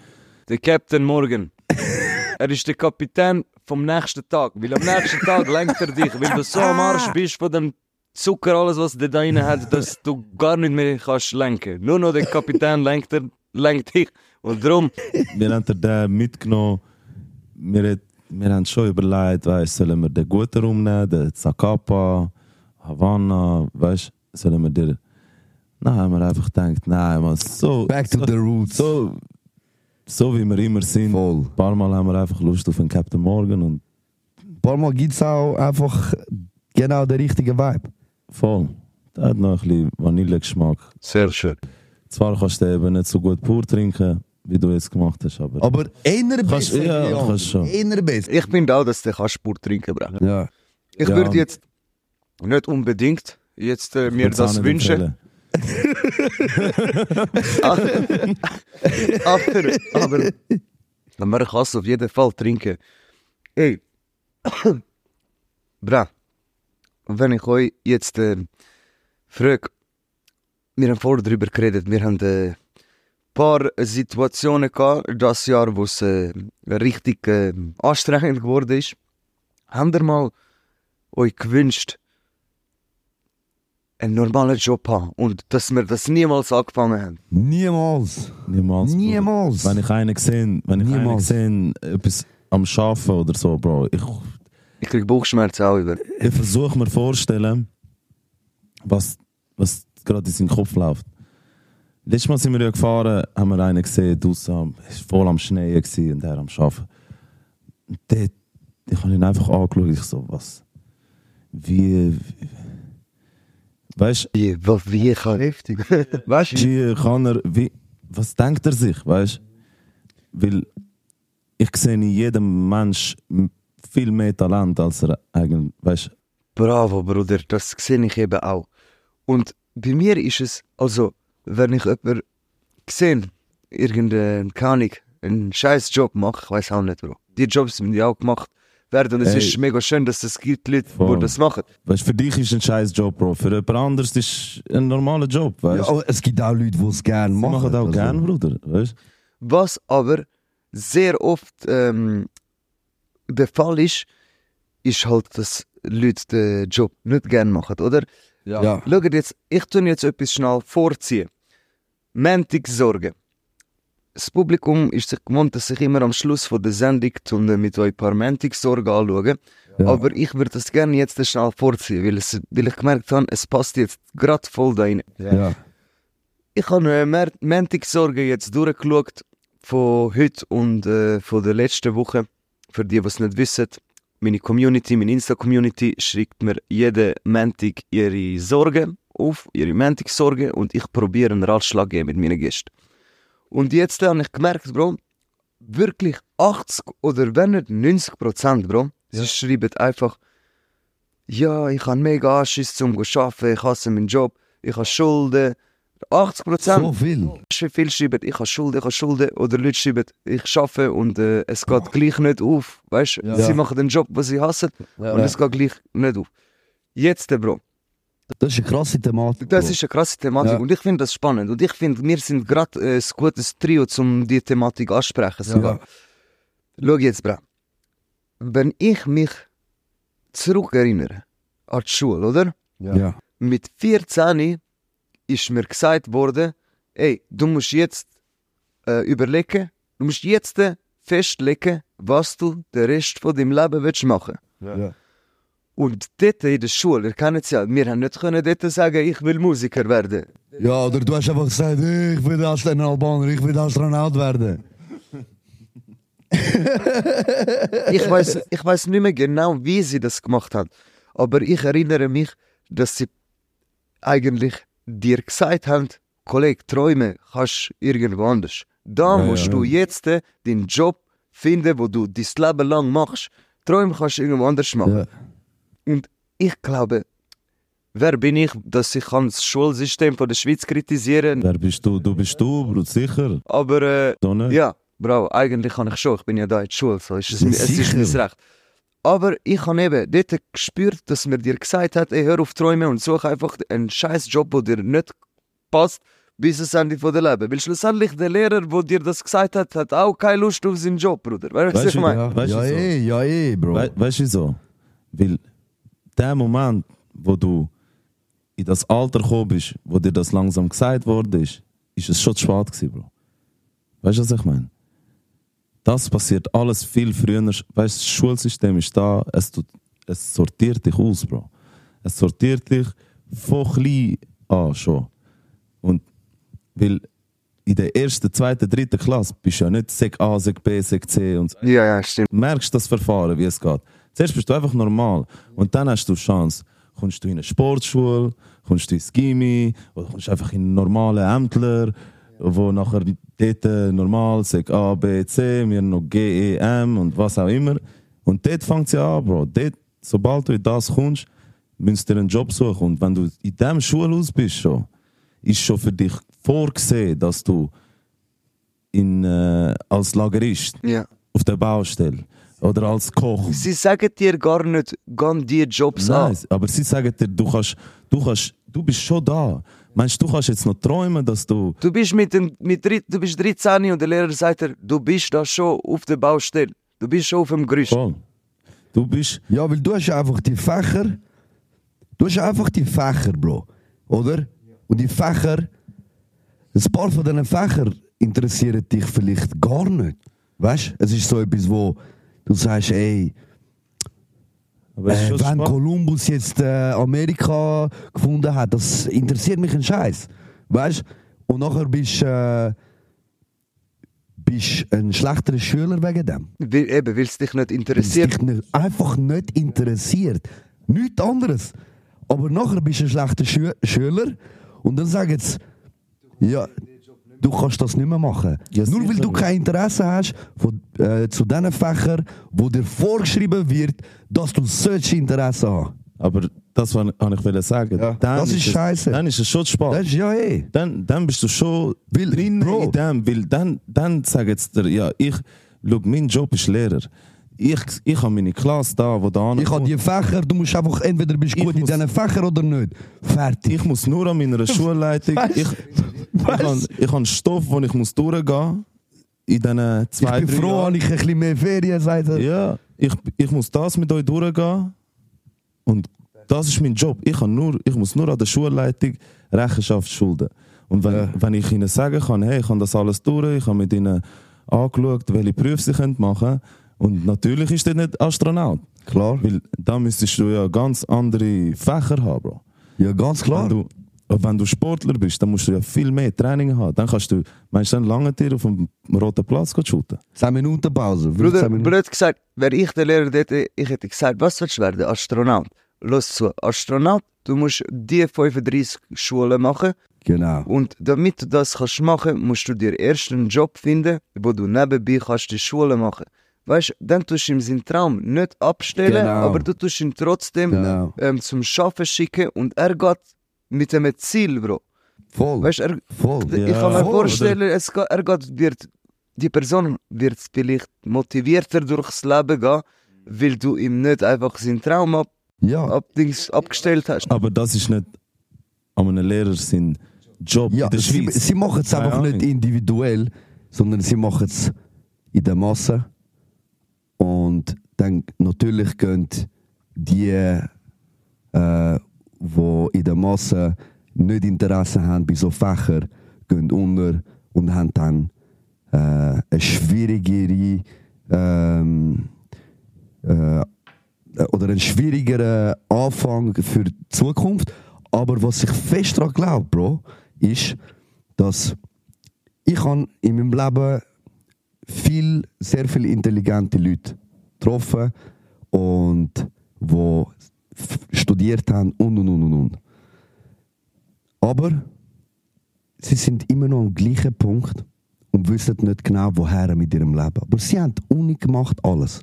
Der Captain Morgan. *laughs* er ist der Kapitän vom nächsten Tag. Weil am nächsten Tag lenkt er dich, weil du so am Arsch bist von dem Zucker, alles was der da drin hat, *laughs* dass du gar nicht mehr kannst lenken. Nur noch der Kapitän lenkt, er, lenkt dich. Und darum, Wir haben den mitgenommen. Wir, hat- wir haben schon überlegt, weißt, sollen wir den guten rumnehmen, den Zacapa, Havanna, weißt, sollen wir dir. Nein, haben wir einfach gedacht, nein, man, so, Back to so, the roots. so, so wie wir immer sind. Voll. Ein paar Mal haben wir einfach Lust auf einen Captain Morgan und Ein paar Mal gibt es auch einfach genau den richtigen Vibe. Voll. Der hat noch ein bisschen Vanillegeschmack. sehr schön. Zwar kannst du eben nicht so gut pur trinken, wie du jetzt gemacht hast, aber. Aber Kannst- besser. ja, Jan. kannst schon. Eher besser. Ich bin da, dass der kann Sport trinken braucht. Ja. Ich Ja. würde jetzt nicht unbedingt jetzt äh, mir das wünschen. empfehlen. *laughs* aber, aber, aber ich kann es auf jeden Fall trinken. Ey, *coughs* bra, wenn ich euch jetzt äh, frage, wir haben vorher darüber geredet, wir haben ein äh, paar Situationen gehabt, das Jahr, wo es äh, richtig äh, anstrengend geworden ist. Habt ihr mal euch gewünscht, einen normalen Job haben und dass wir das niemals angefangen haben? Niemals. Niemals. Bruder. Niemals. Wenn ich einen gesehen, wenn ich einen Niemals. gesehen, etwas am Schaffen oder so, Bro, ich, Ich krieg Bauchschmerzen auch über. ich versuche mir vorstellen, was, was gerade in seinem Kopf läuft. Letztes Mal sind wir ja gefahren, haben wir einen gesehen, war voll am Schnee und der am Arbeiten. Und dort, ich habe ihn einfach angeschaut, ich so, was, wie, wie weißt Wie, was, wie kann Heftig. *laughs* Weißt du? wie kann er, wie, was denkt er sich, weißt Weil ich sehe in jedem Mensch m- viel mehr Talent, als er eigentlich, weißt Bravo, Bruder, das sehe ich eben auch. Und bei mir ist es, also, wenn ich jemanden sehe, irgendeinen, keine Ahnung, einen scheiß Job mache, ich weiß auch nicht, Bro. Die Jobs müssen ja auch gemacht werden und es Ey. ist mega schön, dass es gibt Leute, die Voll. das machen. Weißt, für dich ist ein scheiß Job, Bro. Für jemand anderes ist ein normaler Job, weißt Ja, es gibt auch Leute, die es gerne Sie machen. machen auch also. gern, Bruder. Weißt? Was aber sehr oft ähm, der Fall ist, ist halt, dass Leute den Job nicht gerne machen, oder? Ja. ja. Schaut jetzt, ich tue jetzt etwas schnell vorziehen. Sorge. Das Publikum ist sich gewohnt, dass ich immer am Schluss von der Sendung mit euch ein paar Sorgen anschaue. Ja. Aber ich würde das gerne jetzt schnell vorziehen, weil, es, weil ich gemerkt habe, es passt jetzt gerade voll da rein. Ja. Ich habe eine Sorge jetzt durchgeschaut von heute und äh, von der letzten Woche. Für die, die es nicht wissen, meine Community, meine Insta-Community schreibt mir jede Montag ihre Sorgen auf, ihre Montag-Sorgen und ich probiere einen Ratschlag geben mit meinen Gästen. Und jetzt habe ich gemerkt, Bro, wirklich 80 oder wenn nicht 90 Prozent, Bro, sie schreiben einfach, ja, ich habe mega Anschiss zum arbeiten, ich hasse meinen Job, ich habe Schulden. 80 Prozent So viel. viele schreiben, ich habe Schulden, ich habe Schulden, oder Leute schreiben, ich arbeite und äh, es geht gleich nicht auf. Weißt du, Ja. sie machen den Job, den sie hassen, und Ja. es geht gleich nicht auf. Jetzt, äh, Bro, Das ist eine krasse Thematik. das Bro. ist eine krasse Thematik Ja. und ich finde das spannend. Und ich finde, wir sind gerade äh, ein gutes Trio, um die Thematik ansprechen. Sogar. Schau jetzt, Bro. Wenn ich mich zurückerinnere an die Schule, oder? Ja. ja. mit 14 ist mir gesagt worden, ey, du musst jetzt äh, überlegen, du musst jetzt äh, festlegen, was du den Rest von deinem Leben willst machen. Ja. Und dort in der Schule, ihr kennt es ja, wir haben nicht können dort sagen, ich will Musiker werden. Ja, oder du hast einfach gesagt, ich will als ein Albaner, ich will Astronaut werden. *laughs* Ich weiß, ich weiß nicht mehr genau, wie sie das gemacht haben, aber ich erinnere mich, dass sie eigentlich dir gesagt haben, Kollege, träume kannst irgendwo anders. Da Ja, musst ja, du jetzt den Job finden, wo du dein Leben lang machst. Träume kannst du irgendwo anders machen. Ja. Und ich glaube, wer bin ich, dass ich kann das Schulsystem von der Schweiz kritisieren Wer bist du? Du bist du, Bruder, sicher. aber äh, ja, Bro, eigentlich kann ich schon. Ich bin ja da in der Schule, so ist es, es ist mein Recht. Aber ich habe eben dort gespürt, dass mir dir gesagt hat, ey, hör auf träumen und such einfach einen scheiß Job, der dir nicht passt, bis ans Ende von der Leben. Weil schlussendlich der Lehrer, der dir das gesagt hat, hat auch keine Lust auf seinen Job, Bruder. Weißt du, was Weißt ich du, meine? Ja, Weißt ja, so? eh, ja, eh, Bro. We weißt du wieso? Weil der Moment, wo du in das Alter gekommen bist, wo dir das langsam gesagt worden ist, ist es schon zu spät gewesen, Bro. Weißt du, was ich meine? Das passiert alles viel früher. Weißt das Schulsystem ist da, es, tut, es sortiert dich aus, Bro. Es sortiert dich von klein an schon. Und weil in der ersten, zweiten, dritten Klasse bist du ja nicht Sek A, Sek B, Sek C und so Ja, ja, stimmt. merkst das Verfahren, wie es geht. Zuerst bist du einfach normal und dann hast du die Chance. Kommst du in eine Sportschule, kommst du ins Gimmi oder kommst einfach in einen normalen Ämtler, wo nachher dort äh, normal sagt A, B, C, wir noch G, E, M und was auch immer. Und dort fängt es ja an, Bro. Dort, sobald du in das kommst, müsst ihr einen Job suchen. Und wenn du in diesem Schulhaus bist schon, ist schon für dich vorgesehen, dass du in, äh, als Lagerist Ja. auf der Baustelle oder als Koch. Sie sagen dir gar nicht, gehen die Jobs an. Nein, aber sie sagen dir, du kannst, du kannst, du bist schon da. Meinst du, du kannst jetzt noch träumen, dass du. Du bist mit dem, mit, du bist 13 und der Lehrer sagt dir, du bist da schon auf der Baustelle. Du bist schon auf dem Gerüst. Voll. Du bist, Ja, weil du hast einfach die Fächer. Du hast einfach die Fächer, Bro. Oder? Und die Fächer, ein paar von diesen Fächern interessieren dich vielleicht gar nicht. Weißt du? Es ist so etwas, wo du sagst, ey, äh, wenn spannend. Kolumbus jetzt äh, Amerika gefunden hat, das interessiert mich ein Scheiß. Weißt du? Und nachher bist du äh, bist ein schlechterer Schüler wegen dem. Weil, eben, weil es dich nicht interessiert. dich nicht, einfach nicht interessiert. Nichts anderes. Aber nachher bist du ein schlechter Schü Schüler und dann sagen sie, ja, du kannst das nicht mehr machen. Ja, Nur weil du kein Interesse hast von, äh, zu diesen Fächern, wo dir vorgeschrieben wird, dass du solche Interesse hast. Aber das wollte ich sagen. Ja, Dann das ist scheisse. Dann ist es schon spät. Das ist ja eh. dann, dann bist du schon Weil, drin Bro. in dem, weil dann, dann sagen jetzt dir, ja, ich, schau, mein Job ist Lehrer. Ich, ich habe meine Klasse da, wo da Ich habe die Fächer, du musst einfach, entweder bist Ich gut in muss- diesen Fächern oder nicht. Fertig. ich muss nur an meiner *laughs* Schulleitung, Weißt- ich, ich, habe, ich habe Stoff, wo ich muss durchgehen in diesen Ich zwei, bin drei froh, Jahren. habe ich ein bisschen mehr Ferien, sagt er. Ja, ich, ich muss das mit euch durchgehen und das ist mein Job. Ich, kann nur, ich muss nur an der Schulleitung Rechenschaft schulden. Und wenn, Ja. wenn ich ihnen sagen kann, hey, ich habe das alles durch, ich habe mit ihnen angeschaut, welche Berufe sie können machen können. Und natürlich ist das nicht Astronaut. Klar. Weil da müsstest du ja ganz andere Fächer haben, Bro. Ja, ganz klar. Wenn du, wenn du Sportler bist, dann musst du ja viel mehr Training haben. Dann kannst du, meinst du, dann lange dir auf dem roten Platz shooten? 10 Minuten Pause. 15 Bruder, blöd gesagt, wäre ich der Lehrer dort, ich hätte gesagt, was willst du werden? Astronaut. Los zu, Astronaut, du musst die 35 Schulen machen Genau. und damit du das kannst machen, musst du dir erst einen Job finden, wo du nebenbei kannst die Schule machen. Weißt du, dann tust du ihm seinen Traum nicht abstellen, Genau. aber du tust ihn trotzdem Genau. ähm, zum Schaffen schicken und er geht mit einem Ziel, Bro. Voll. Weißt er, Voll. ich Ja, kann mir voll, vorstellen, es geht, er geht, wird, die Person wird vielleicht motivierter durchs Leben gehen, weil du ihm nicht einfach seinen Traum ab, Ja. ab, Dings, abgestellt hast. Aber das ist nicht an einem Lehrer sein Job Ja, sie, sie machen es einfach nicht individuell, sondern sie machen es in der Masse. Und dann natürlich gehen die, äh, wo in der Masse nicht Interesse haben bei so Fächern, gehen unter und haben dann äh, eine schwierigere ähm, äh, oder einen schwierigeren Anfang für die Zukunft. Aber was ich fest daran glaube, Bro, ist, dass ich in meinem Leben viel, sehr viele intelligente Leute getroffen und wo studiert haben und und und und und. Aber sie sind immer noch am gleichen Punkt und wissen nicht genau, woher mit ihrem Leben. Aber sie haben die Uni gemacht, alles.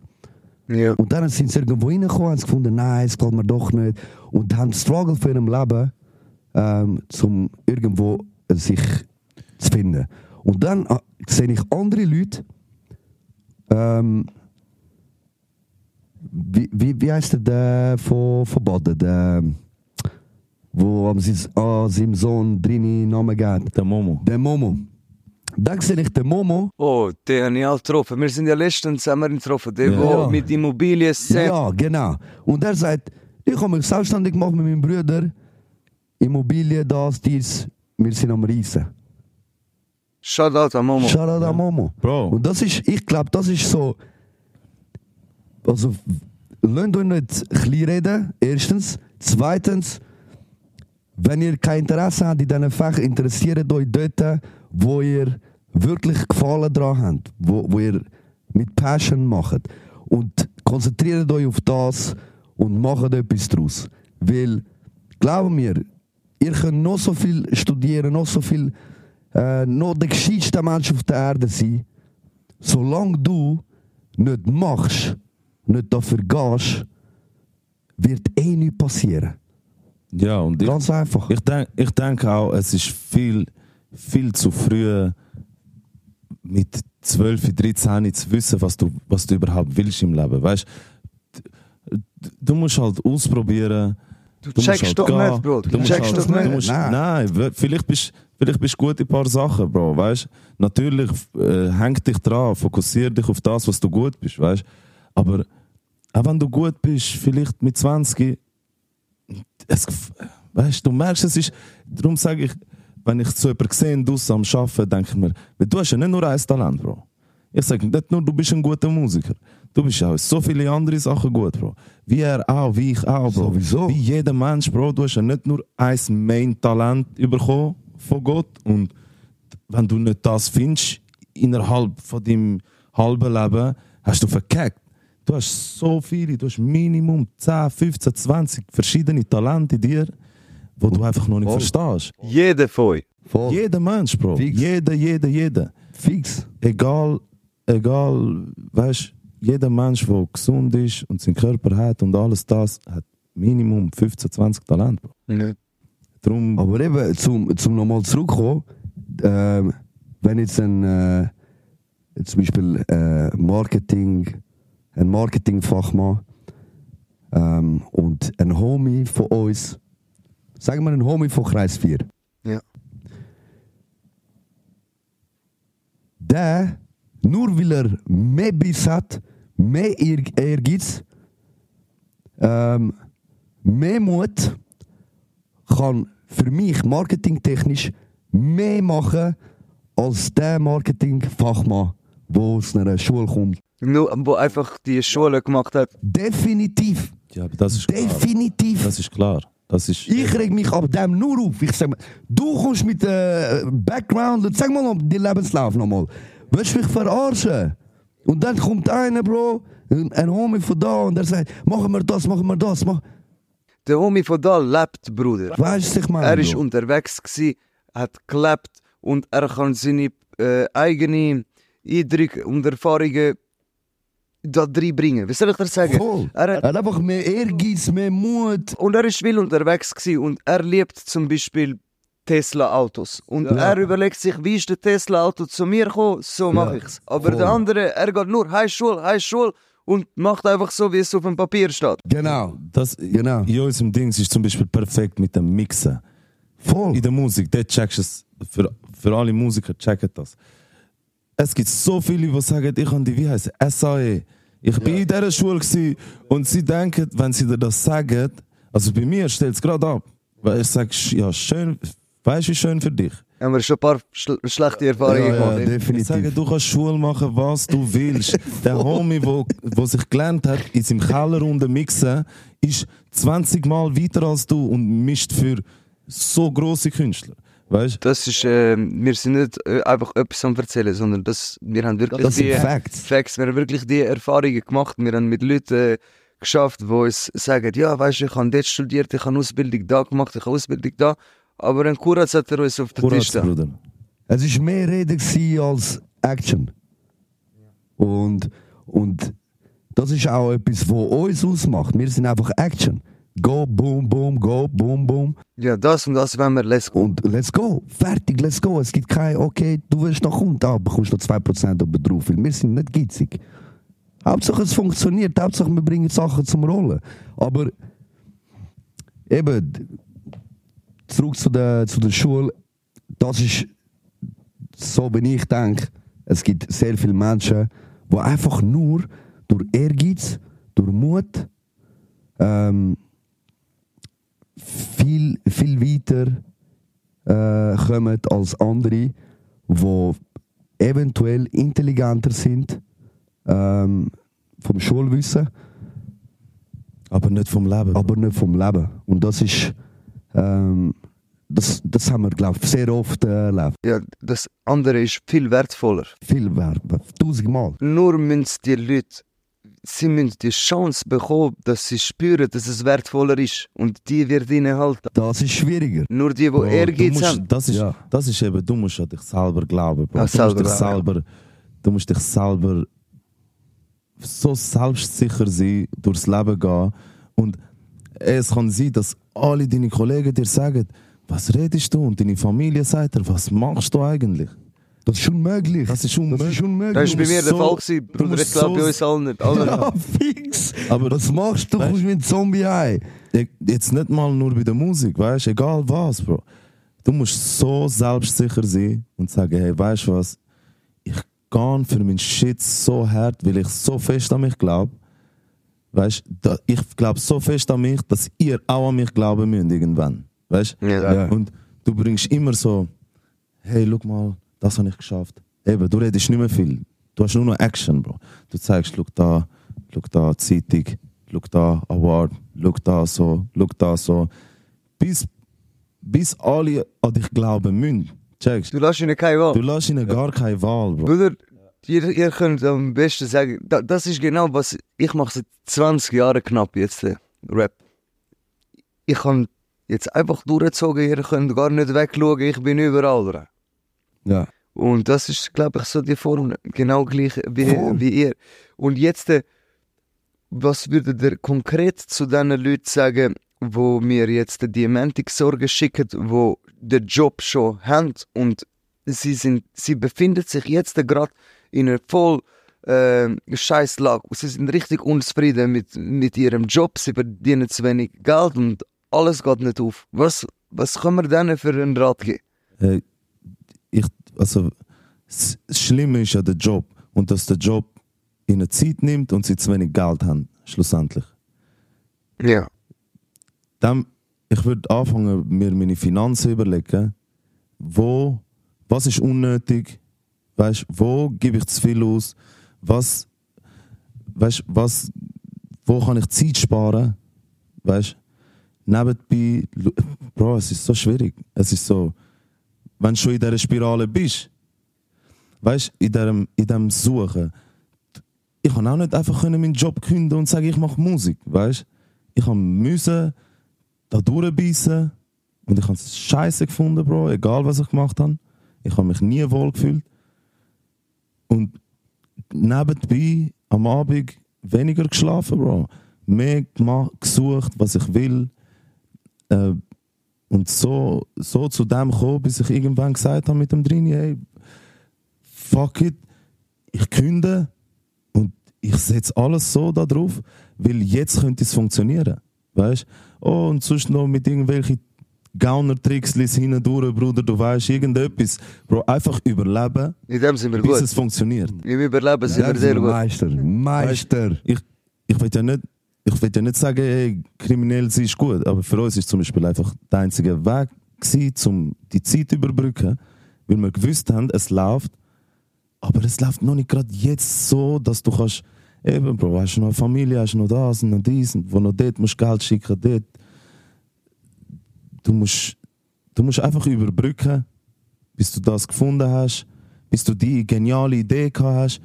Ja. Und dann sind sie irgendwo reingekommen, haben sie gefunden, nein, es gefällt mir doch nicht. Und haben Struggle für ihr Leben, ähm, um irgendwo sich zu finden. Und dann äh, sehe ich andere Leute, ähm, wie, wie, wie heißt der, der von, von Baden, der, wo an seinem Sohn drin Namen geht? Der Momo. Der Momo. Dann sehe ich den Momo, Oh, den habe ich auch getroffen. Wir sind ja letztens haben ihn getroffen. Der, Ja. wo mit Immobilien set. Ja, genau. Und er sagt, ich habe mich selbstständig gemacht mit meinem Bruder. Immobilien, das, dies. Wir sind am Reisen. Shoutout an Momo. Shoutout an Momo. Bro. Und das ist, ich glaube, das ist so. Also, lasst euch nicht klein reden, erstens. Zweitens, wenn ihr kein Interesse habt in diesen Fächern, interessiert euch dort, wo ihr wirklich Gefallen dran habt, wo, wo ihr mit Passion macht. Und konzentriert euch auf das und macht etwas daraus. Weil, glaub mir, ihr könnt noch so viel studieren, noch so viel, äh, noch der gescheiteste Mensch auf der Erde sein. Solange du nicht machst, nicht dafür gehst, wird eh nichts passieren. Ja, und ich, Ganz einfach. ich, denk, ich denke auch, es ist viel, viel zu früh mit 12, 13 zu wissen, was du, was du überhaupt willst im Leben. Weißt du, du musst halt ausprobieren. Du checkst halt doch gehen. nicht, Bro. Du Du checkst halt, das du nicht. Musst, Nein. vielleicht bist, vielleicht bist du gut in ein paar Sachen, Bro. Weißt Natürlich äh, häng dich dran, fokussier dich auf das, was du gut bist, weißt Aber auch wenn du gut bist, vielleicht mit 20, es, weißt, du merkst, es ist, darum sage ich, wenn ich so jemanden sehe, draussen am Arbeiten, denke ich mir, du hast ja nicht nur ein Talent, Bro. Ich sage nicht nur, du bist ein guter Musiker. Du bist auch so viele andere Sachen gut, Bro. Wie er auch, wie ich auch, Bro. Sowieso. Wie jeder Mensch, Bro. Du hast ja nicht nur ein Main-Talent bekommen von Gott. Und wenn du nicht das findest, innerhalb von deinem halben Leben, hast du verkackt. Du hast so viele, du hast Minimum 10, 15, 20 verschiedene Talente in dir, wo du einfach noch nicht Voll. verstehst. Jeder von euch. Voll. Jeder Mensch, Bro. Fix. Jeder, jeder, jeder. Fix. Egal, egal, weißt jeder Mensch, der gesund ist und seinen Körper hat und alles das, hat Minimum 15, 20 Talent. Bro. Nicht. Darum, Aber eben, zum, zum nochmal zurückkommen, ähm, wenn jetzt ein, äh, zum Beispiel äh, Marketing, ein Marketingfachmann ähm, und ein Homie von uns, sagen wir ein Homie von Kreis 4, Ja. der, nur weil er mehr Biss hat, mehr Ehr- Ehrgeiz, ähm, mehr Mut, kann für mich marketingtechnisch mehr machen als der Marketingfachmann, der aus einer Schule kommt. Nur, wo einfach die Schule gemacht hat. Definitiv. ja, aber das ist klar. Definitiv. Das ist klar. Das ist, Ich reg mich ab dem nur auf. Ich sag mal, du kommst mit äh, Background, sag mal noch den Lebenslauf nochmal. Willst du mich verarschen? Und dann kommt einer, Bro, ein ein Homie von da und der sagt, machen wir das, machen wir das. Mach. Der Homie von da lebt, Bruder. Weißt du, was ich meine? Er ist Bro? unterwegs gsi, hat gelebt und er kann seine äh, eigenen Eindrücke und Erfahrungen da reinbringen. Wie soll ich das sagen? Voll. Er Er hat, hat einfach mehr Ehrgeiz, mehr Mut. und er ist viel unterwegs gsi und er liebt zum Beispiel Tesla-Autos. Und Ja. er überlegt sich, wie ist der Tesla-Auto zu mir gekommen, so mache Ja, ich's. Aber voll. der andere, er geht nur Highschule, Highschule und macht einfach so, wie es auf dem Papier steht. Genau. das, Genau. In unserem Ding ist zum Beispiel perfekt mit dem Mixen. Voll. In der Musik, der checkst es, für, für alle Musiker checken das. Es gibt so viele, die sagen, ich habe die, wie heißt es, SAE. Ich bin in dieser Schule gewesen und sie denken, wenn sie dir das sagen, also bei mir stellt es gerade ab. Weil ich sage, ja, schön, weißt du, wie schön für dich. Haben wir schon ein paar schl schlechte Erfahrungen Ja, ja, gemacht. definitiv. Ich sage, du kannst Schule machen, was du willst. *laughs* Der Homie, wo, wo sich gelernt hat, in seinem Keller unten mixen, ist 20 Mal weiter als du und mischt für so große Künstler. Weißt Das ist, äh, wir sind nicht äh, einfach etwas am erzählen, sondern das, wir haben wirklich Das sind die Facts. Facts, wir haben wirklich die Erfahrungen gemacht. Wir haben mit Leuten äh, geschafft, die uns sagen, ja, weißt du, ich habe dort studiert, ich habe Ausbildung da gemacht, ich habe Ausbildung da, aber ein Kuratz hat er uns auf den Tisch Kuratz, da. Bruder. Es war mehr Rede als Action. Und, und das ist auch etwas, was uns ausmacht. Wir sind einfach Action. Go, boom, boom, go, boom, boom. Ja, das und das wollen wir let's go. Und let's go. Fertig, let's go. Es gibt kein, okay, du willst noch kommen, da bekommst noch 2% oben drauf. Weil wir sind nicht gitzig. Hauptsache es funktioniert, Hauptsache wir bringen Sachen zum Rollen. Aber eben, zurück zu der, zu der Schule, das ist so, wenn ich denke, es gibt sehr viele Menschen, die einfach nur durch Ehrgeiz, durch Mut, ähm, viel, viel weiter äh, kommen als andere, die eventuell intelligenter sind ähm, vom Schulwissen, Aber nicht vom Leben. aber nicht vom Leben. Und das ist, ähm, das, das haben wir, glaube ich, sehr oft erlebt. Ja, das andere ist viel wertvoller. Viel wert, tausendmal. Nur müssen die Leute, sie müssen die Chance bekommen, dass sie spüren, dass es wertvoller ist. Und die wird ihnen halten. Das ist schwieriger. Nur die, die Bro, Ehrgeiz musst, haben. das, ist, Ja. das ist eben, du musst an dich selber glauben. Bro. Ja, du, selber musst dich glauben, selber du musst dich selber so selbstsicher sein, durchs Leben gehen. Und es kann sein, dass alle deine Kollegen dir sagen, was redest du? Und deine Familie sagt dir, was machst du eigentlich? Das ist unmöglich. Das ist unmöglich. Das ist unmöglich. Das war bei mir der so- Fall, gewesen, du Bruder. musst Ich glaube, so- bei uns allen nicht. Alle *laughs* Ja, fix. Aber Was machst du? Du Weißt- kommst mit einem Zombie heim. Jetzt nicht mal nur bei der Musik, weißt du, egal was, Bro. Du musst so selbstsicher sein und sagen, hey, weißt du was, ich gehe für meinen Shit so hart, weil ich so fest an mich glaube. Weißt da, ich glaube so fest an mich, dass ihr auch an mich glauben müsst irgendwann. Weißt Ja. Ja. Und du bringst immer so, hey, schau mal, das habe ich geschafft. Eben, du redest nicht mehr viel. Du hast nur noch Action, Bro. Du zeigst, schau da, schau da, Zeitung, schau da, Award, schau da so, schau da so. Bis, bis alle an dich glauben müssen. Checkst Du lässt ihnen keine Wahl. du? lässt ihnen gar keine Wahl, Bro. Bruder, ihr, ihr könnt am besten sagen, da, das ist genau was ich mache seit 20 Jahren knapp jetzt äh, Rap. Ich kann jetzt einfach durchgezogen, ihr könnt gar nicht wegschauen, ich bin überall dran. Ja. Und das ist, glaube ich, so die Form genau gleich wie, Voll. wie ihr. Und jetzt, äh, was würdet ihr konkret zu diesen Leuten sagen, wo mir jetzt die Diamantik-Sorge schicken, wo den Job schon haben und sie, sind, sie befinden sich jetzt gerade in einer voll äh, Scheißlage. Sie sind richtig unzufrieden mit, mit ihrem Job, sie verdienen zu wenig Geld und alles geht nicht auf. Was, was können wir denen für einen Rat geben? Äh, ich, also, das Schlimme ist ja der Job. Und dass der Job ihnen Zeit nimmt und sie zu wenig Geld haben, schlussendlich. Ja. Dann, ich würde anfangen, mir meine Finanzen überlegen. Wo, was ist unnötig? Weißt, wo gebe ich zu viel aus? Was, weißt, was, wo kann ich Zeit sparen? Weißt, nebenbei, Bro, es ist so schwierig. Es ist so, wenn du schon in dieser Spirale bist, weißt, in diesem, in diesem Suchen, ich kann auch nicht einfach meinen Job kündigen und sagen, ich mache Musik, weißt? Ich müssen da durchbeissen und ich habe es scheiße gefunden, Bro, egal was ich gemacht habe. Ich habe mich nie wohl gefühlt. Und nebenbei am Abend weniger geschlafen, Bro. Mehr gesucht, was ich will. Äh, und so, so zu dem gekommen, bis ich irgendwann gesagt habe mit dem Drini, hey, fuck it, ich künde und ich setze alles so da drauf, weil jetzt könnte es funktionieren. Weißt Oh, und sonst noch mit irgendwelchen Gauner-Tricks hindurch, Bruder, du weißt, irgendetwas. Bro, einfach überleben, In dem sind wir bis gut. es funktioniert. Im Überleben sind wir sehr gut. Meister. Meister. Ich, ich will ja nicht, ich will ja nicht sagen, hey, kriminell sein ist gut, aber für uns ist zum Beispiel einfach der einzige Weg gewesen, um die Zeit zu überbrücken, weil wir gewusst haben, es läuft, aber es läuft noch nicht gerade jetzt so, dass du kannst, eben, Bro, hast du noch eine Familie, hast du noch das und noch dies, und wo noch dort musst du Geld schicken, dort. Du musst, du musst einfach überbrücken, bis du das gefunden hast, bis du die geniale Idee gehabt hast.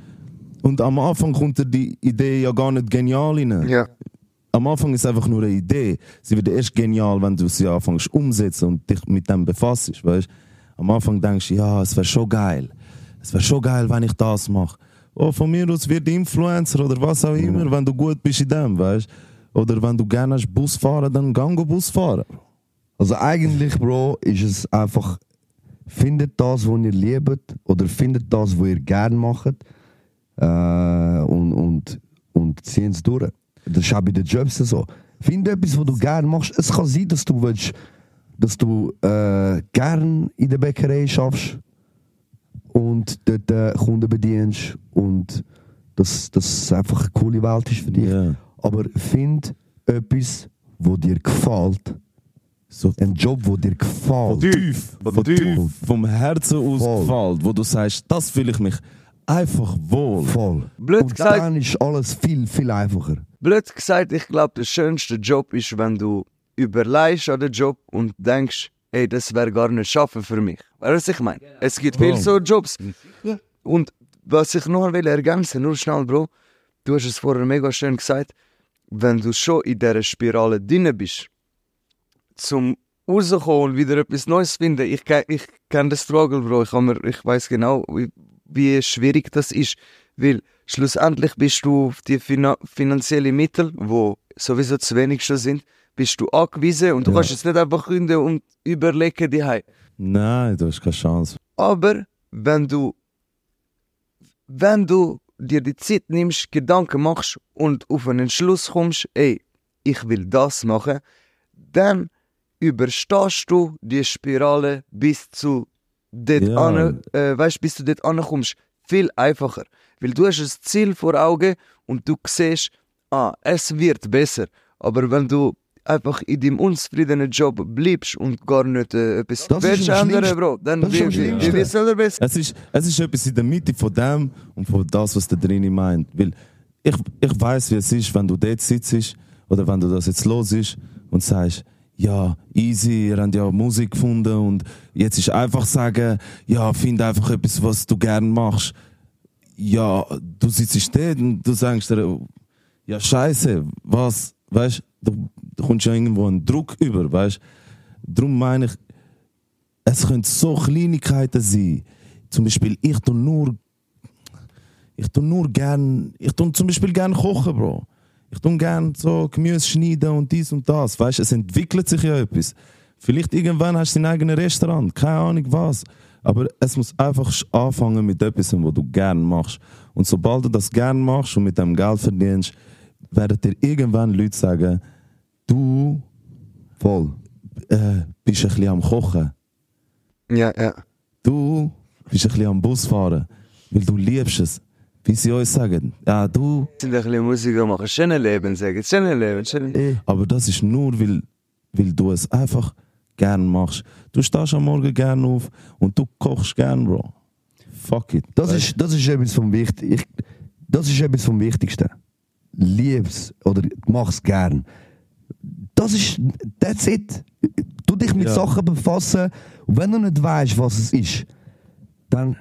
Und am Anfang kommt die Idee ja gar nicht genial rein. Ja. Am Anfang ist es einfach nur eine Idee. Sie wird erst genial, wenn du sie anfängst umsetzen und dich mit dem befasst. Weißt? Am Anfang denkst du, ja, es wäre schon geil. Es wäre schon geil, wenn ich das mache. Oh, von mir aus wird Influencer oder was auch immer, wenn du gut bist in dem, weißt? Oder wenn du gerne hast Bus fahren, dann gang Bus fahren. Also eigentlich, Bro, ist es einfach, findet das, was ihr liebt, oder findet das, was ihr gerne macht, äh, und, und, und ziehen es durch. Das ist auch bei den Jobs so. Finde etwas, was du gerne machst. Es kann sein, dass du willst, dass du äh, gern in der Bäckerei schaffst und dort äh, Kunden bedienst und dass das einfach eine coole Welt ist für dich. Ja. Aber find etwas, wo dir gefällt. So Ein Job, wo dir gefällt. tief, von tief, vom Herzen aus Voll. gefällt, wo du sagst, das fühle ich mich einfach wohl. Voll. Blöd Und gesagt. dann ist alles viel, viel einfacher. Blöd gesagt, ich glaube, der schönste Job ist, wenn du überleihst an den Job und denkst, ey, das wäre gar nicht schaffen für mich. Weißt du, was ich meine? Es gibt viele so Jobs. Und was ich noch will ergänzen, nur schnell, Bro, du hast es vorher mega schön gesagt, wenn du schon in dieser Spirale drin bist, zum rauskommen und wieder etwas Neues finden, ich, ich kenne den Struggle, Bro, ich, mir- ich weiß genau, wie, wie schwierig das ist, weil schlussendlich bist du auf die Fina finanziellen Mittel, wo sowieso zu wenig schon sind, bist du angewiesen und du Ja. kannst jetzt nicht einfach künden und überlegen die Nein, du hast keine Chance. aber wenn du, wenn du dir die Zeit nimmst, Gedanken machst und auf einen Entschluss kommst, ey, ich will das machen, dann überstehst du die Spirale bis zu dort Ja. an, äh, weißt, bis du dort ankommst. Viel einfacher. Weil du hast ein Ziel vor Augen und du siehst, ah, es wird besser. Aber wenn du einfach in deinem unzufriedenen Job bleibst und gar nicht äh, etwas Das willst ändern. Bro, dann am wie, wie, besser? Es ist, es ist etwas in der Mitte von dem und von das, was der drin meint. Weil ich, ich weiß, wie es ist, wenn du dort sitzt oder wenn du das jetzt los ist und sagst, ja, easy, ihr habt ja Musik gefunden und jetzt ist einfach sagen, ja, find einfach etwas, was du gern machst. Ja, du sitzt dort und du sagst dir, ja, scheiße, was, weißt du, du kommst ja irgendwo einen Druck über, weißt Darum meine ich, es können so Kleinigkeiten sein. Zum Beispiel, ich tu nur, ich tu nur gern, ich tu zum Beispiel gern kochen, Bro. Ich tu gern so Gemüse schneiden und dies und das. Weißt, es entwickelt sich ja etwas. Vielleicht irgendwann hast du dein eigenes Restaurant, keine Ahnung was. Aber es muss einfach anfangen mit etwas, was du gern machst. Und sobald du das gern machst und mit dem Geld verdienst, werden dir irgendwann Leute sagen, du Voll. äh, bist ein bisschen am Kochen. Ja, ja. Du bist ein bisschen am Busfahren, weil du liebst es. Wie sie uns sagen, ja, du, sind ein bisschen Musiker machen. Schönes Leben, sagen. Schönes Leben, schönes Eh, aber das ist nur, weil, weil du es einfach gern machst. Du stehst am Morgen gern auf und du kochst gern, Bro. Fuck it. Das ist, das ist etwas vom Wichtigsten. Ich, das ist etwas vom Wichtigsten. Lieb's oder mach's gern. Das ist, that's it. Du dich mit Ja. Sachen befassen und wenn du nicht weißt, was es ist, dann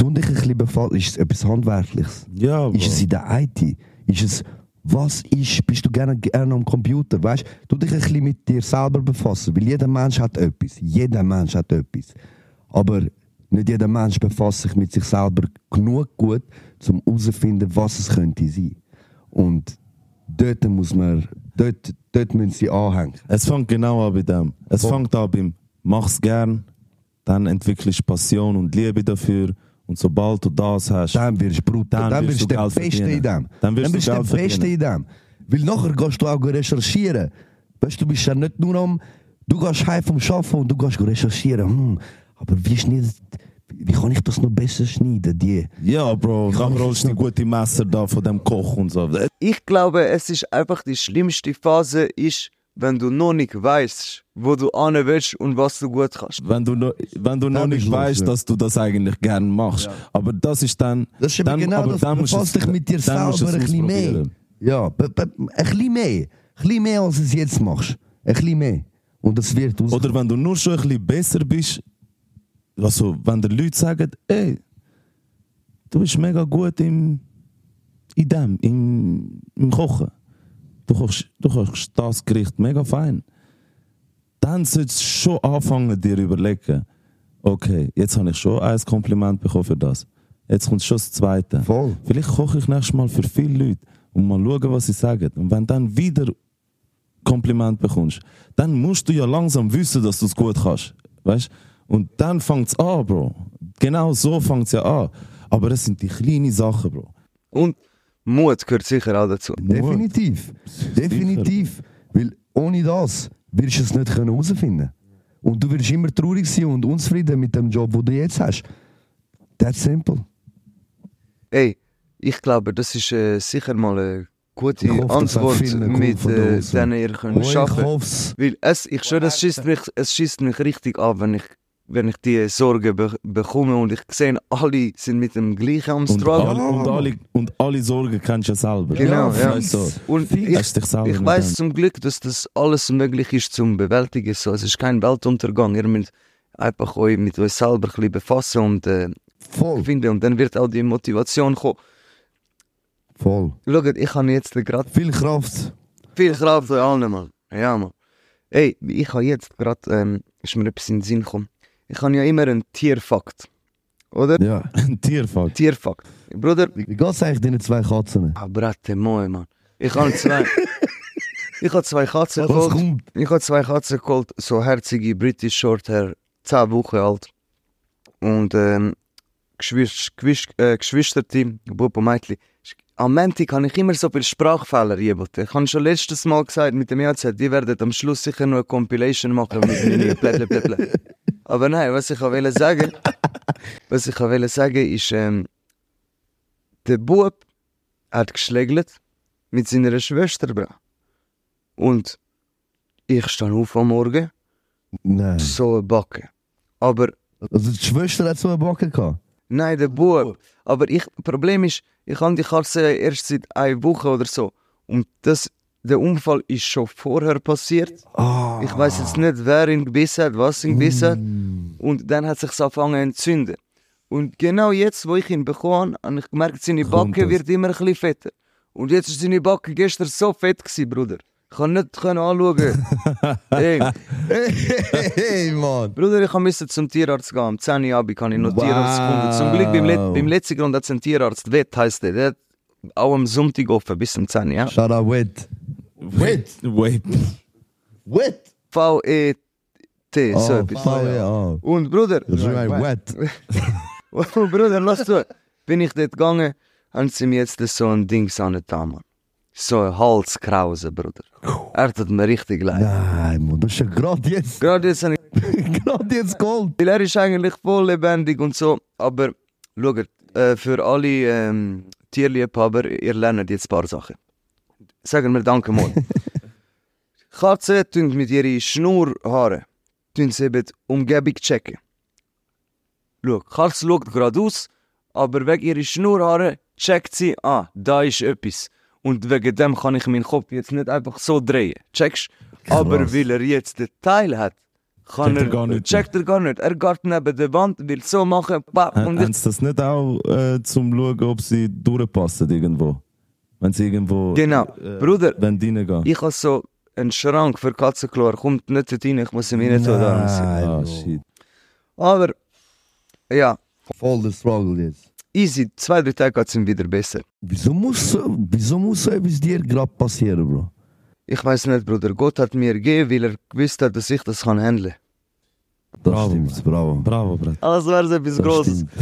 tu dich ein bisschen befassen. Ist es etwas Handwerkliches? Ja, Bro. Ist es in der IT? Ist es, was ist, bist du gerne, gerne am Computer? Weißt du, dich ein bisschen mit dir selber befassen, weil jeder Mensch hat etwas. Jeder Mensch hat etwas. Aber nicht jeder Mensch befasst sich mit sich selber genug gut, um herauszufinden, was es könnte sein. Und dort muss man, dort, dort müssen sie anhängen. Es fängt genau an bei dem. Es fängt an beim Mach's gern, dann entwickelst du Passion und Liebe dafür und sobald du das hast, Dann wirst du brutal. Dann Dann, wirst wirst du du der Beste in verdienen. dem. Dann wirst du bist du der Geld Beste in dem. Weil nachher gehst du auch recherchieren. Weißt du, du bist ja nicht nur am. Du gehst heim vom Arbeiten und du gehst recherchieren. Hm, aber wie schneidet. Wie kann ich das noch besser schneiden? Die. ja, Bro, dann ich rollst du gute Messer da von dem Koch und so. Ich glaube, es ist einfach die schlimmste Phase, ist, wenn du noch nicht weißt, wo du an willst und was du gut kannst. Wenn du, noch, wenn du noch nicht weißt, ja. dass du das eigentlich gerne machst. Aber das ist dann. Das ist eben dann, genau aber das. dann musst dich mit dir selber ein bisschen mehr. Ja, ein bisschen mehr. Ein bisschen mehr, als du es jetzt machst. Ein bisschen mehr. Und das wird aus. Oder wenn du nur schon ein bisschen besser bist, also wenn die Leute sagen, ey, du bist mega gut im, in dem, im, im Kochen. Du kochst, du kochst das Gericht mega fein. Dann solltest du schon anfangen, dir überlegen, okay, jetzt habe ich schon ein Kompliment bekommen für das. Jetzt kommt schon das zweite. Voll. Vielleicht koche ich nächstes Mal für viele Leute und mal schauen, was sie sagen. Und wenn dann wieder Kompliment bekommst, dann musst du ja langsam wissen, dass du es gut kannst. Weißt? Und dann fängt es an, Bro. Genau so fängt es ja an. Aber es sind die kleinen Sachen, Bro. Und Mut gehört sicher auch dazu. Definitiv. Definitiv. Weil ohne das wirst du es nicht können herausfinden Und du wirst immer traurig sein und unzufrieden mit dem Job, den du jetzt hast. That's simple. Ey, ich glaube, das ist äh, sicher mal eine gute Ich hoffe, Antwort, mit äh, denen ihr könnt Oh, ich arbeiten hoffe es. Weil es, ich schwöre, es schießt mich, es schießt mich richtig an, wenn ich, wenn ich die Sorgen be bekomme und ich sehe, alle sind mit dem gleichen am Und, Struggle. alle, und, alle, und alle Sorgen kennst du ja selber. Genau, ja. Weißt du, Und ich, ich weiß zum Glück, dass das alles möglich ist zum bewältigen. So, es ist kein Weltuntergang. Ihr müsst einfach euch mit euch selber ein bisschen befassen und äh, Voll. finden. Und dann wird auch die Motivation kommen. Voll. Schaut, ich habe jetzt gerade Viel Kraft. viel Kraft euch allen, Mann. Ja, Mann. Ey, ich habe jetzt gerade, ähm, ist mir etwas in den Sinn gekommen. Ich habe ja immer einen Tierfakt. Oder? Ja. *laughs* Ein Tierfakt. Tierfakt. Bruder, Wie geht es eigentlich deinen zwei Katzen? ah, Bratte, moi, Mann. Ich habe zwei. *laughs* ich habe zwei Katzen Was geholt. kommt? Ich habe zwei Katzen geholt, so herzige British Shorthair, 10 Wochen alt. Und ähm, Geschwister, Geschwister, äh, Geschwisterte, Bub Mädchen. Am Montag habe ich immer so viele Sprachfehler jemand. Ich habe schon letztes Mal gesagt mit dem EAZ, die werden am Schluss sicher noch eine Compilation machen mit meinen Blättle, Blättle. Aber nein, was ich wollte sagen, was ich wollte sagen ist, ähm, der Bub hat geschlägelt mit seiner Schwester, bra. Und ich stand auf am Morgen, Nein. so eine Backe. Aber Also die Schwester hat so eine Backe gehabt? Nein, der Bub. Aber ich, Problem ist, ich habe die Katze erst seit einer Woche oder so. Und das, der Unfall ist schon vorher passiert. Ah. Ich weiß jetzt nicht, wer ihn gebissen hat, was ihn gebissen hat. Mm. Und dann hat sich angefangen zu entzünden. Und genau jetzt, wo ich ihn bekommen habe, habe ich gemerkt, seine Backe wird immer ein bisschen fetter. Und jetzt ist seine Backe gestern so fett gewesen, Bruder. Ich kann nicht können anschauen. *laughs* hey, Hey, Mann. Bruder, ich musste zum Tierarzt gehen. Am 10 Uhr Abend kann ich noch Wow. Tierarzt gefunden. Zum Glück beim, Let beim letzten Grund hat es einen Tierarzt. Wett heisst der. Der hat auch am Sonntag offen bis zum 10 Uhr. Ja? Shout out Wet. Wet. Wait. Wet. V-E-T, so Oh, etwas. oh, oh. Und Bruder, Das ist right, wet. oh, Bruder, lass zu. Bin ich dort gegangen, haben sie mir jetzt so ein Ding angetan, Mann. So ein Halskrause, Bruder. Er tut mir richtig leid. Nein, Mann, das ist ja gerade jetzt. Gerade jetzt *laughs* gerade jetzt Gold. Weil er ist eigentlich voll lebendig und so, aber schaut, äh, für alle ähm, Tierliebhaber, ihr lernt jetzt ein paar Sachen. Sagen wir Danke mal. *laughs* Katzen tun mit ihren Schnurrhaaren tun sie die Umgebung checken. Schau, Katze schaut geradeaus, aber wegen ihrer Schnurrhaare checkt sie, ah, da ist etwas. Und wegen dem kann ich meinen Kopf jetzt nicht einfach so drehen. Checkst? Aber Krass. weil er jetzt den Teil hat, kann Checkt er er, gar nicht checkt er gar nicht. Er geht neben der Wand, will so machen, und haben sie das nicht auch äh, zum Schauen, ob sie durchpassen irgendwo? Wenn sie irgendwo. Genau. Äh, Bruder, Wenn die reingehen. ich habe so einen Schrank für Katzenklo, er kommt nicht rein, ich muss ihn rein tun. da. Nein, Ah, Bro. shit. Aber, ja, Voll der Struggle jetzt. Easy, zwei, drei Tage geht es ihm wieder besser. Wieso muss, so- wieso muss so etwas dir gerade passieren, Bro? Ich weiß nicht, Bruder, Gott hat mir gegeben, weil er gewusst hat, dass ich das kann handeln. Das Bravo, stimmt, bravo. Bravo, Brett. Alles wäre so etwas Grosses. *laughs*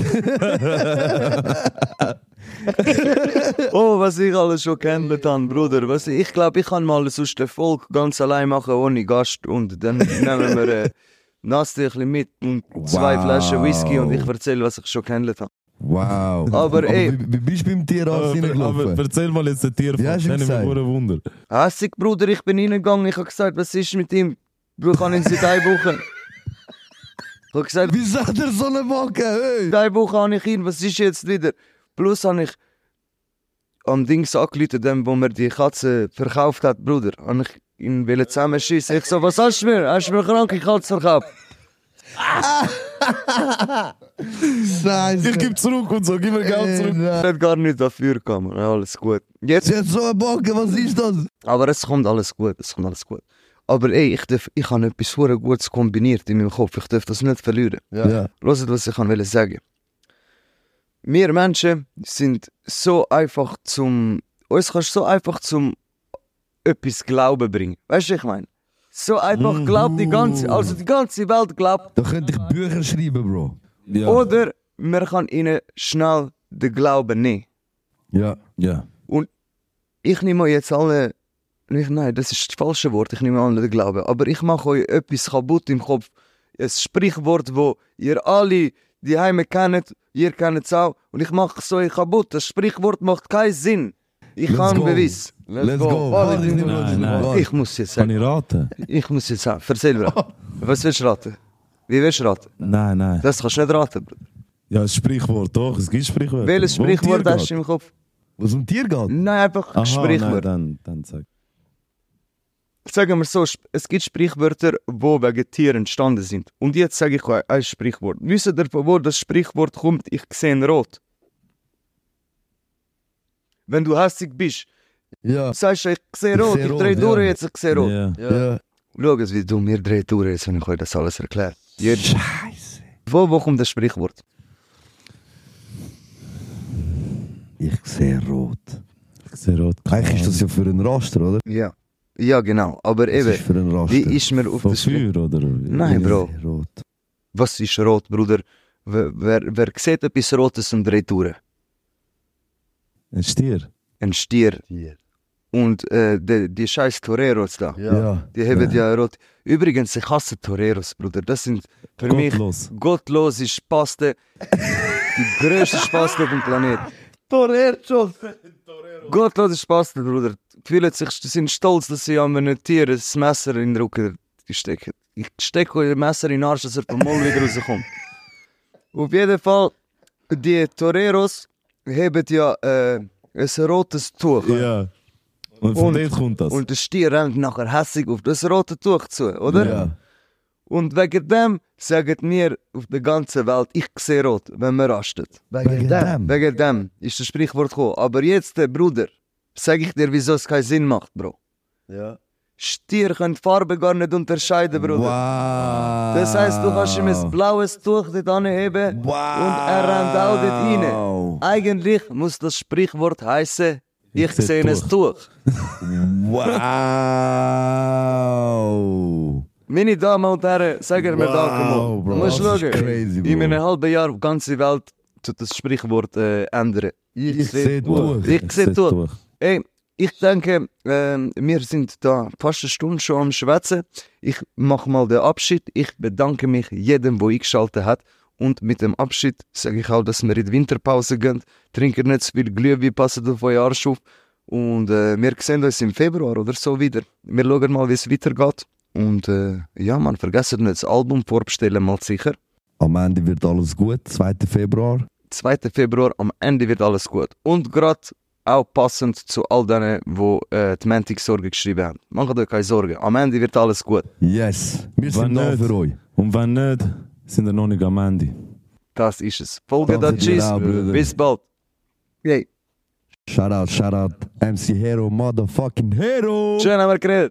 Oh, was ich alles schon gehandelt habe, Bruder. Was ich ich glaube, ich kann mal sonst den Volk ganz allein machen, ohne Gast. Und dann *laughs* nehmen wir äh, Nasstüchli mit und zwei Wow. Flaschen Whisky und ich erzähle, was ich schon gehandelt habe. Wow. Aber ey- wie, wie bist du beim Tierarzt Aber, aber reingelaufen? erzähl mal jetzt den Tier Wie hast du Das ist gesagt? mir ein Wunder. Hässig, Bruder, ich bin reingegangen, ich habe gesagt, was ist mit ihm? Du kann ihn seit drei Wochen. Ich habe gesagt, Wieso hat er so eine Backe? Hey? drei Wochen habe ich ihn, was ist jetzt wieder? Plus habe ich am Dings angerufen, dem, wo mir die Katze verkauft hat, Bruder. Habe ich ihn wollen zusammenschießen. Ich so, was hast du mir? Hast du mir eine kranke Katze verkauft? Scheiße. Ich gebe zurück und so, gib mir Geld zurück. Ich hat gar nicht dafür gekommen. Ja, alles gut. Jetzt, hat so eine Backe, was ist das? aber es kommt alles gut, es kommt alles gut. Aber ey, ich, darf, ich habe etwas sehr Gutes kombiniert in meinem Kopf. Ich darf das nicht verlieren. Ja. Hört, was ich kann will sagen. Wir Menschen sind so einfach zum. Uns kannst du so einfach zum etwas Glauben bringen. Weißt du, ich meine? So einfach glaubt die ganze, also die ganze Welt glaubt. Da könnte ich Bücher schreiben, Bro. Ja. Oder man kann ihnen schnell den Glauben nehmen. Ja. ja. Ich nehme euch jetzt alle. Nicht, nein, das ist das falsche Wort. Ich nehme alle den Glauben. Aber ich mache euch etwas kaputt im Kopf. Ein Sprichwort, wo ihr alle die Heime kennt, ihr kennt es auch. Und ich mache es euch kaputt. Das Sprichwort macht keinen Sinn. Ich Let's habe go. Beweis. Let's go. Warte, ich- nein, nein. warte. Ich muss jetzt Kann sagen. ich raten? Ich muss jetzt sagen. Erzähl mir. Was willst du raten? Wie willst du raten? Nein, nein. Das kannst du nicht raten. Bruder. Ja, ein Sprichwort, doch. Es gibt Sprichwörter. Welches Wo ein Sprichwort Tier hast du im Kopf? Was um Tier geht? Nein, einfach Aha, Sprichwort. Nein, dann, dann sag. sagen wir so, es gibt Sprichwörter, die wegen Tieren entstanden sind. Und jetzt sage ich euch ein Sprichwort. Wisst ihr, von wo das Sprichwort kommt? Ich sehe rot. Wenn du hässig bist, Ja. sagst du, ich sehe Ich rot, sehe ich rot, drehe durch, jetzt ich sehe rot. Ja. Ja. Schau es, wie du mir dreh durch, jetzt, wenn ich euch das alles erkläre. Scheiße. Wo, wo kommt das Sprichwort? Ich sehe rot. Ich sehe rot. Eigentlich ist das ja für einen Raster, oder? Ja. Ja, genau. Aber Das eben, ist für einen Raster. wie ist mir auf Von das? Feuer, oder? Nein, Bro. Rot. Was ist rot, Bruder? Wer, wer, wer sieht etwas Rotes und dreht durch? Ein Stier. Ein Stier. Tier. Und äh, die, die scheiß Toreros da. Ja. Die haben ja rot. Übrigens, ich hasse Toreros, Bruder. Das sind für Gottlos. mich gottlose Spasten. die größte Spasten auf dem Planeten. Toreros. Gottloser Spaß, der Bruder. Fühlen sich, sie sind stolz, dass sie an einem Tier das Messer in den Rücken stecken. Ich stecke euch das Messer in den Arsch, dass er vom Maul wieder rauskommt. Auf jeden Fall, die Toreros haben ja äh, ein rotes Tuch. Ja. Und von dort kommt das. Und der Stier rennt nachher hässig auf das rote Tuch zu, oder? Ja. Und wegen dem sagen wir auf der ganzen Welt, ich sehe rot, wenn man rastet. Wegen dem. Wegen dem ist das Sprichwort gekommen. Aber jetzt, der Bruder, sag ich dir, wieso es keinen Sinn macht, Bro. Ja. Stier können die Farbe gar nicht unterscheiden, Bruder. Wow. Das heisst, du kannst ihm ein blaues Tuch dort anheben Wow. und er rennt auch dort rein. Eigentlich muss das Sprichwort heißen, ich, Ich seh sehe ein Tuch. *laughs* Wow. Meine Damen und Herren, sagen Wow, mal. Bro, Du musst schauen. crazy. In einem halben Jahr, die ganze Welt tut das Sprichwort äh, ändern. Ich seh durch. Ich sehe durch. Ey, ich denke, ähm, wir sind da fast eine Stunde schon am Schwätzen. Ich mache mal den Abschied. Ich bedanke mich jedem, der eingeschaltet hat. Und mit dem Abschied sage ich auch, dass wir in die Winterpause gehen. Trinken nicht zu viel Glühwein, passen auf euren Arsch auf. Und äh, wir sehen uns im Februar oder so wieder. Wir schauen mal, wie es weitergeht. Und äh, ja, man, vergessen nicht das Album vorbestellen, mal sicher. Am Ende wird alles gut. 2. Februar. 2. Februar, am Ende wird alles gut. Und gerade auch passend zu all denen, die äh, die Mantic-Sorge geschrieben haben. Macht euch keine Sorgen, am Ende wird alles gut. Yes. Wir sind da nicht? für euch. Und wenn nicht, sind wir noch nicht am Ende. Das ist es. Folge da, tschüss. Bruder. Bis bald. Yay. Shout out, shout out. MC Hero, motherfucking Hero. Schön haben wir geredet.